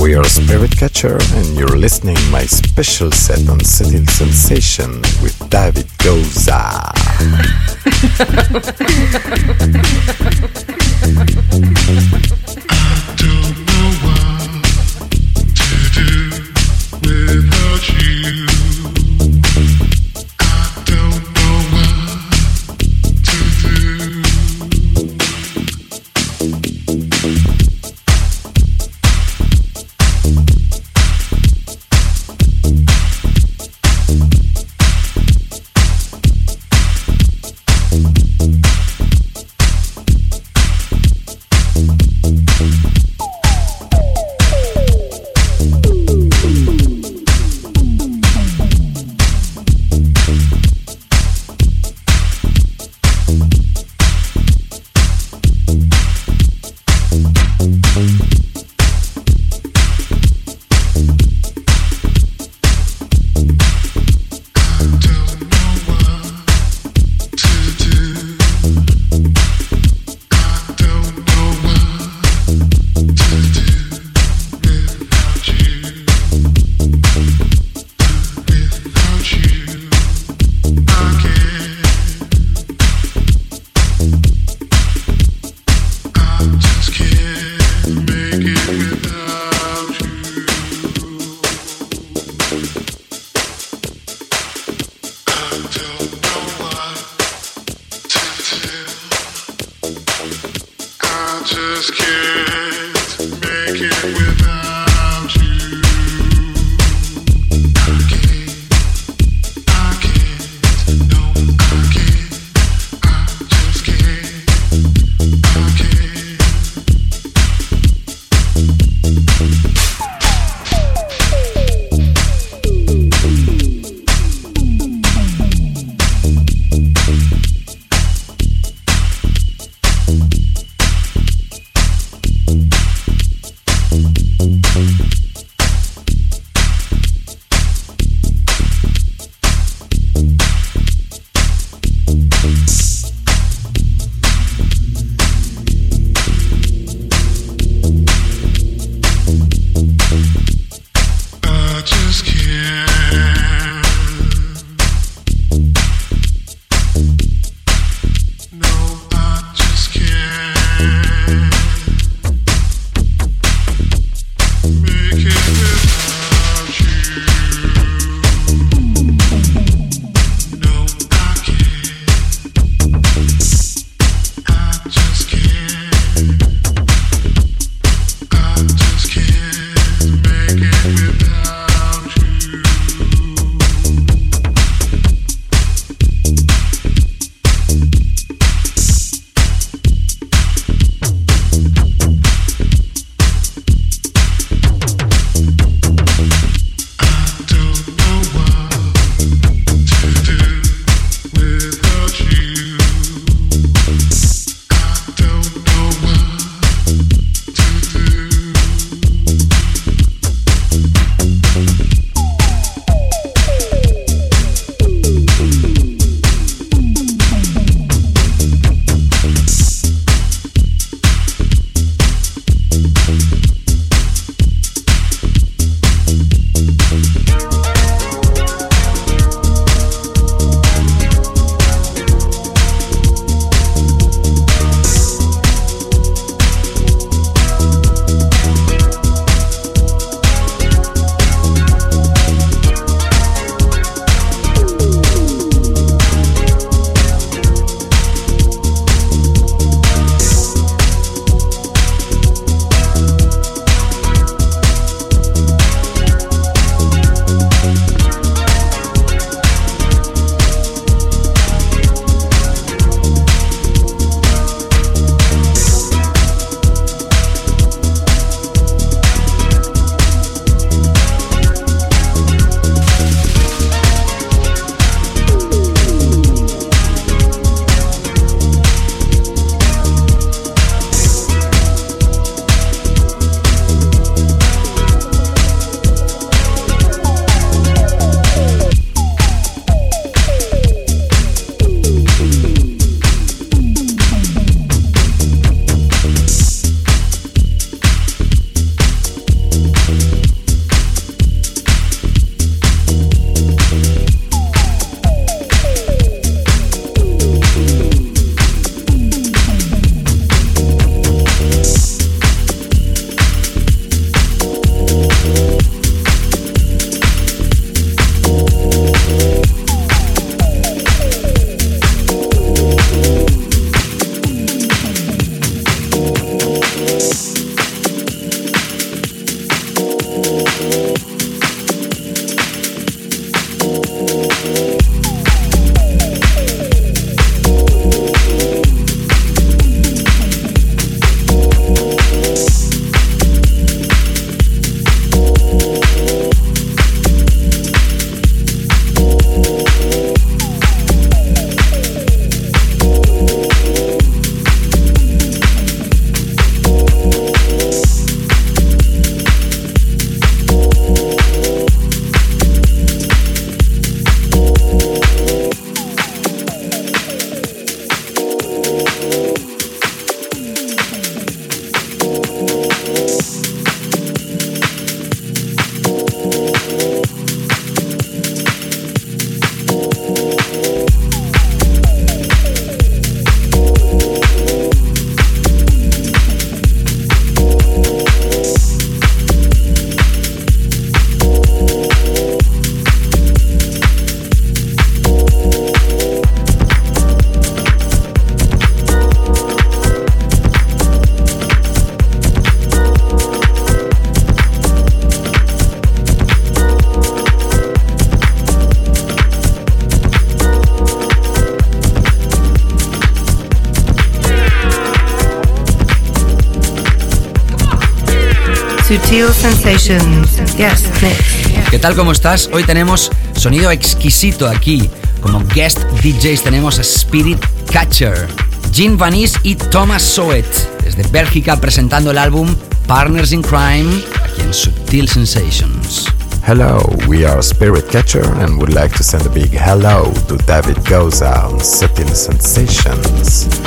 we are Spirit Catcher and you're listening my special set on City Sensation with David Goza. Sensations. Yes, ¿Qué tal? ¿Cómo estás? Hoy tenemos sonido exquisito aquí. Como guest DJs tenemos a Spirit Catcher, Jean Vanis y Thomas Soet, desde Bélgica presentando el álbum Partners in Crime aquí en Sutil Sensations. Hello, we are Spirit Catcher and would like to send a big hello to David Goza on Sutil Sensations.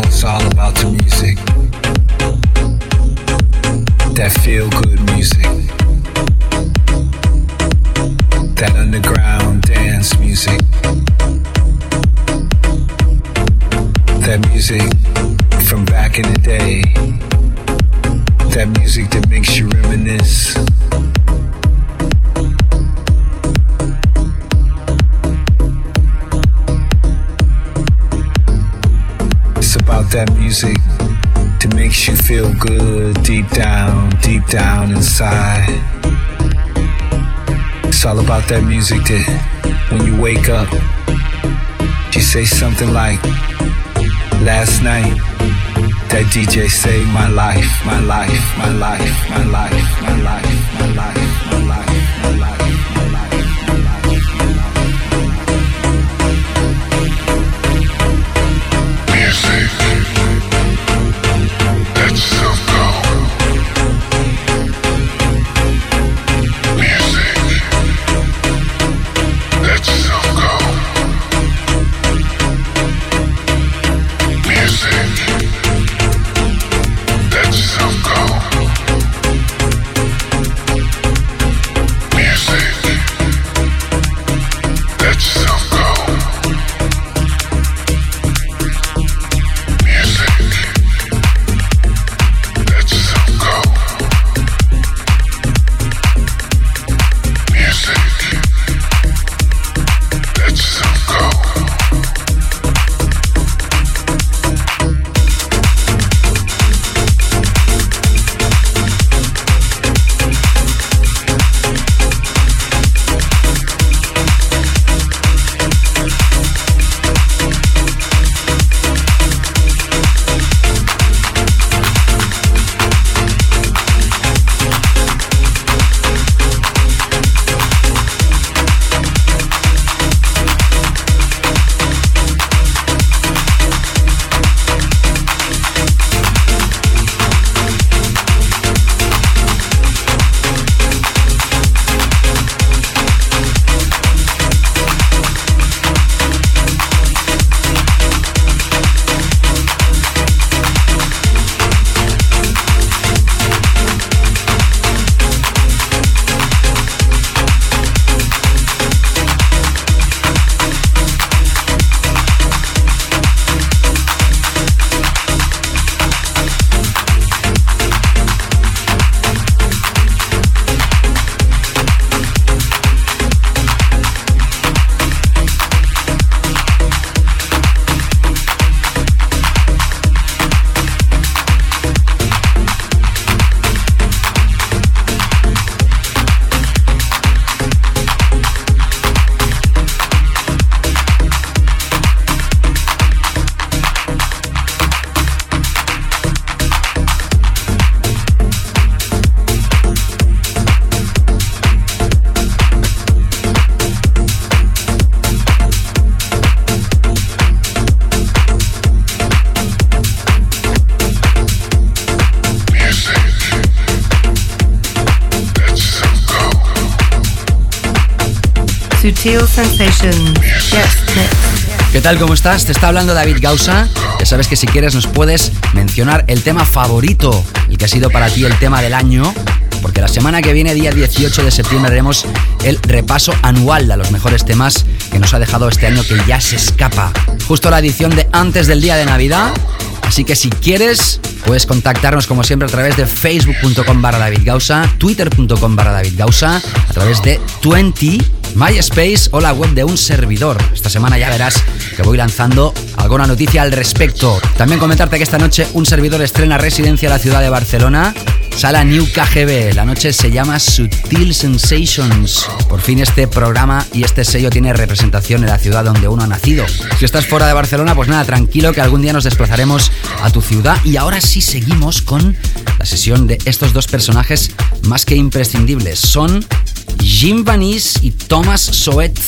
know it's all about the music. That feel good music. That underground dance music. That music from back in the day. That music that makes you reminisce when you wake up, you say something like, Last night, that DJ saved my life, my life, my life, my life, my life, my life, my life, my Guest mix. ¿Qué tal? ¿Cómo estás? Te está hablando David Gausa. Ya sabes que si quieres nos puedes mencionar el tema favorito, el que ha sido para ti el tema del año, porque la semana que viene, día 18 de septiembre, haremos el repaso anual a los mejores temas que nos ha dejado este año que ya se escapa. Justo la edición de antes del día de Navidad. Así que si quieres, puedes contactarnos como siempre a través de facebook.com barra David Gausa, twitter.com barra David Gausa, a través de 20 MySpace o la web de un servidor. Esta semana ya verás que voy lanzando alguna noticia al respecto. También comentarte que esta noche un servidor estrena residencia en la ciudad de Barcelona. Sala New KGB. La noche se llama Sutil Sensations. Por fin este programa y este sello tiene representación en la ciudad donde uno ha nacido. Si estás fuera de Barcelona, pues nada, tranquilo que algún día nos desplazaremos a tu ciudad. Y ahora sí seguimos con la sesión de estos dos personajes más que imprescindibles. Son Jim Vanis y Thomas Soet.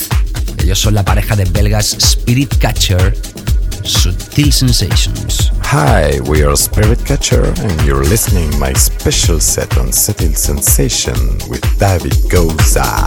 Ellos son la pareja de belgas Spirit Catcher, Sutil Sensations. Hi, we are Spirit Catcher, and you're listening my special set on Subtle Sensation with David Goza.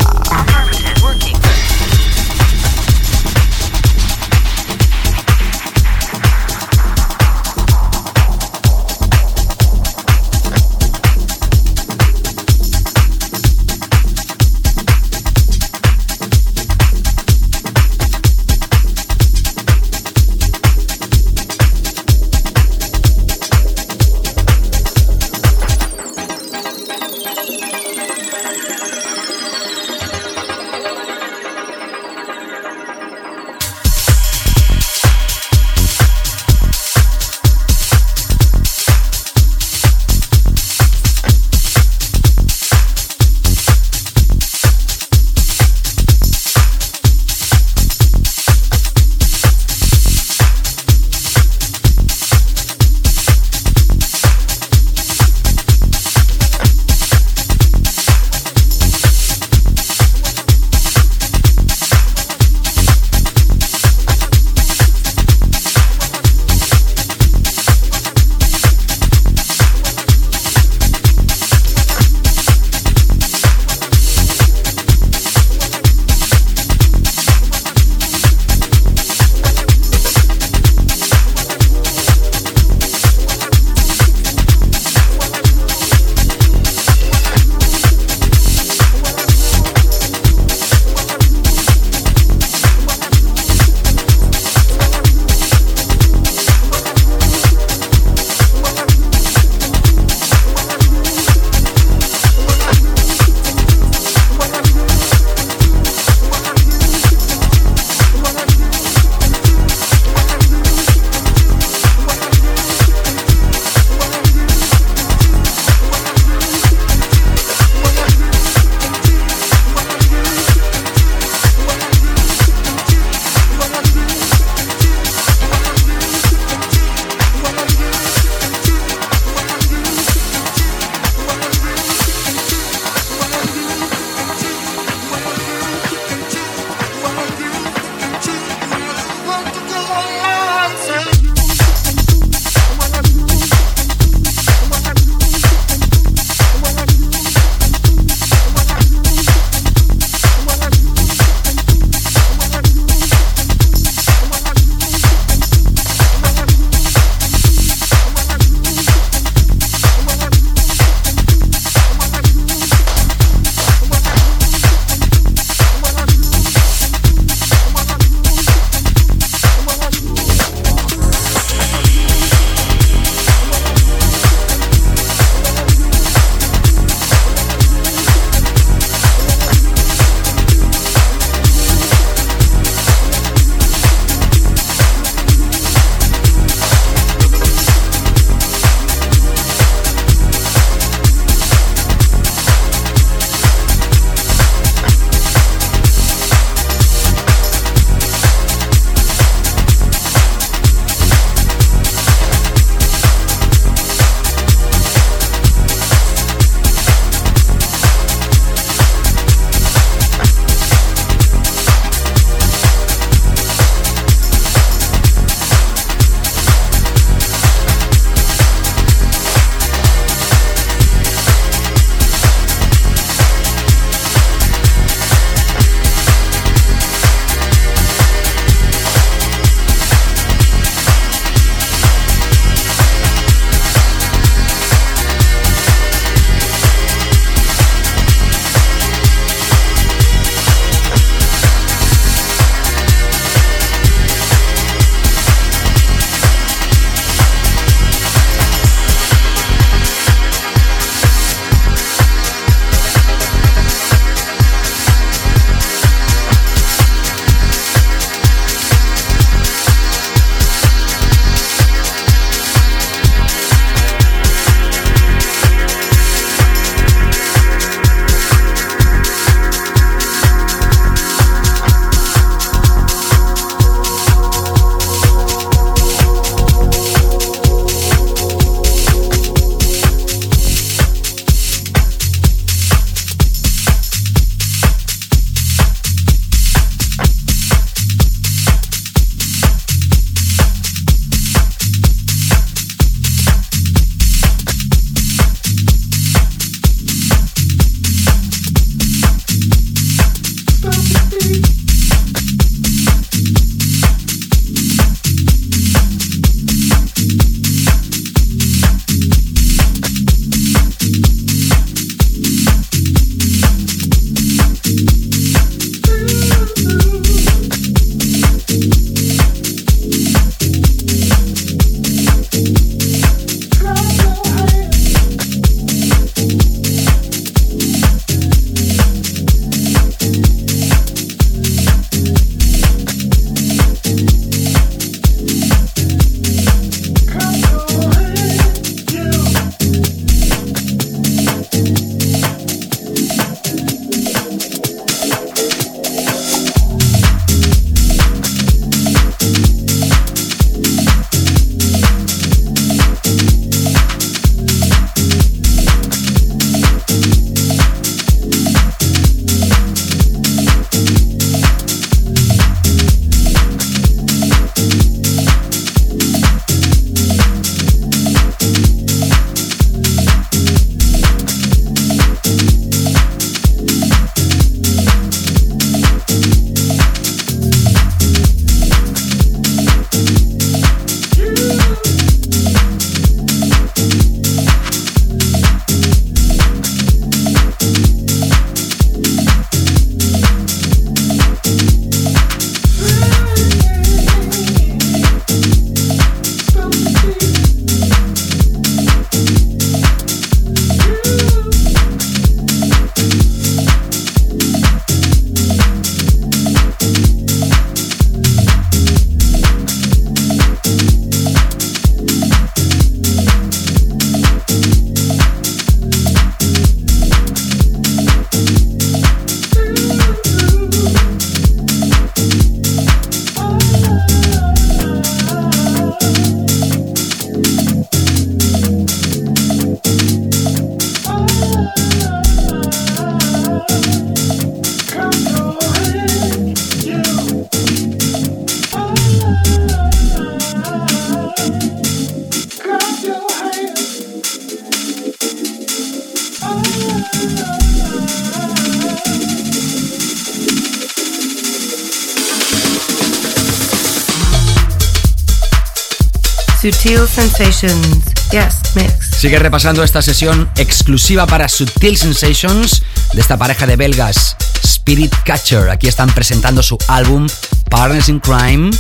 Sensations. Yes, mix. Sigue repasando esta sesión exclusiva para Sutil Sensations de esta pareja de belgas, Spirit Catcher. Aquí están presentando su álbum Partners in Crime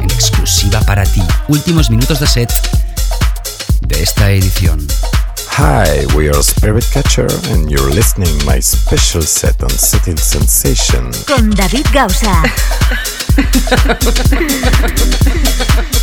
en exclusiva para ti. Últimos minutos de set de esta edición. Hi, we are Spirit Catcher and you're listening my special set on Sutil Sensation. Con David Gausa.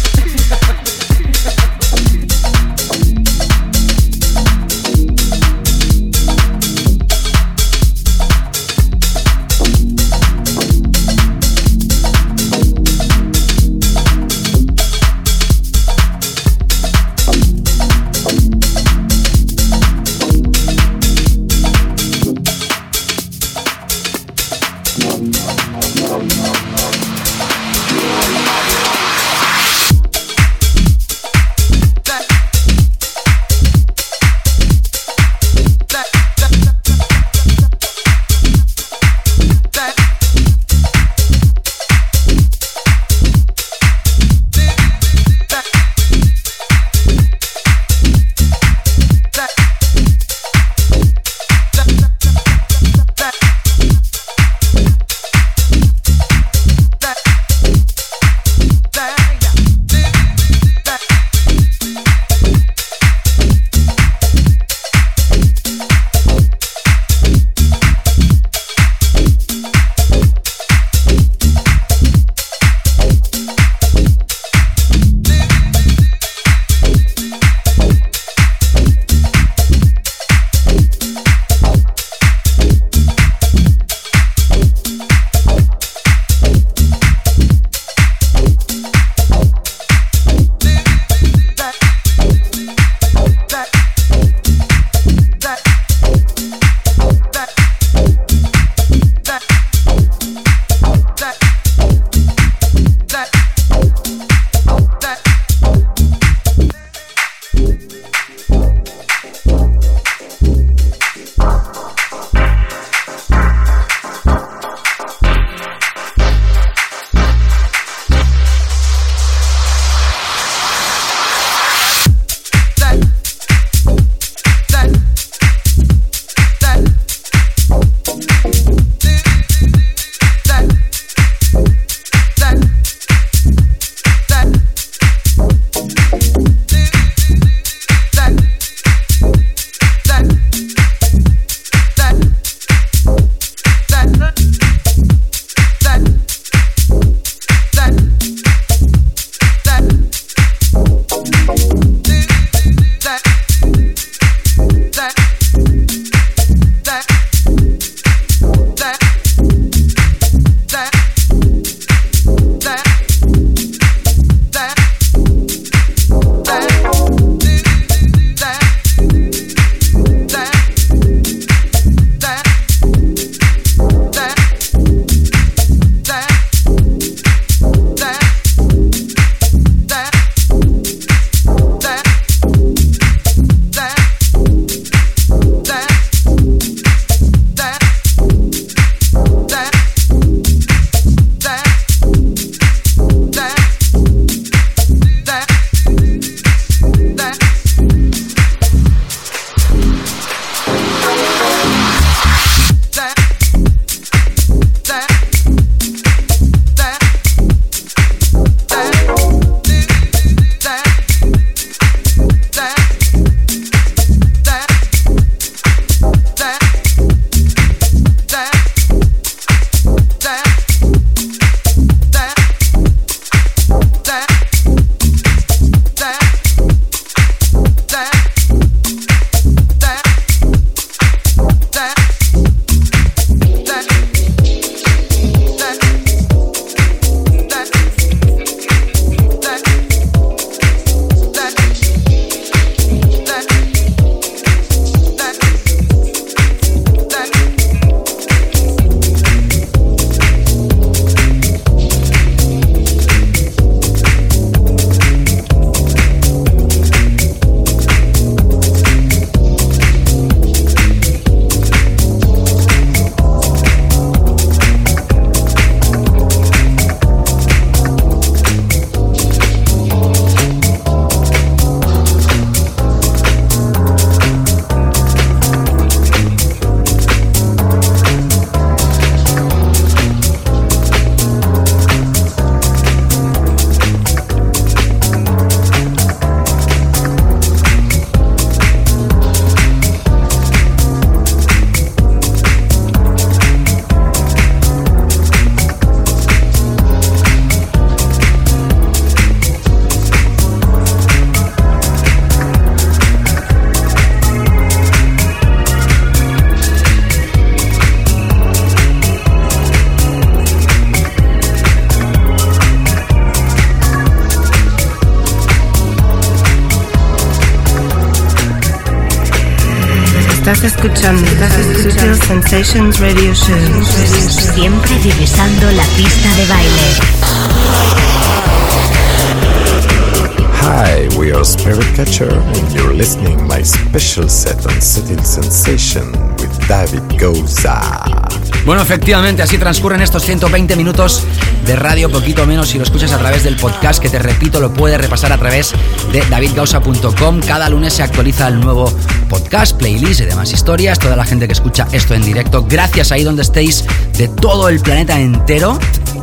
Bueno, efectivamente, así transcurren estos 120 minutos de radio, poquito menos si lo escuchas a través del podcast, que te repito, lo puedes repasar a través de davidgausa.com. Cada lunes se actualiza el nuevo podcast, playlist y demás historias. Toda la gente que escucha esto en directo, gracias ahí donde estéis, de todo el planeta entero.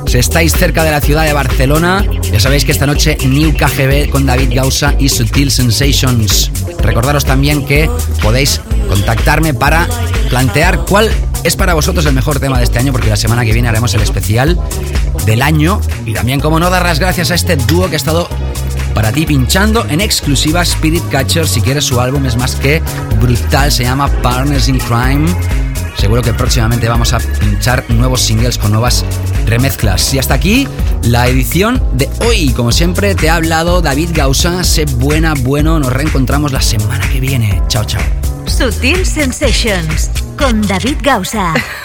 Si estáis cerca de la ciudad de Barcelona, ya sabéis que esta noche New KGB con David Gausa y Sutil Sensations. Recordaros también que podéis contactarme para plantear cuál es para vosotros el mejor tema de este año, porque la semana que viene haremos el especial del año. Y también, como no, dar las gracias a este dúo que ha estado para ti pinchando en exclusiva Spirit Catcher. Si quieres, su álbum es más que brutal, se llama Partners in Crime. Seguro que próximamente vamos a pinchar nuevos singles con nuevas remezclas. Y hasta aquí la edición de hoy. Como siempre, te ha hablado David Gausa. Sé buena, bueno. Nos reencontramos la semana que viene. Chao, chao. Sutil Sensations con David Gausa.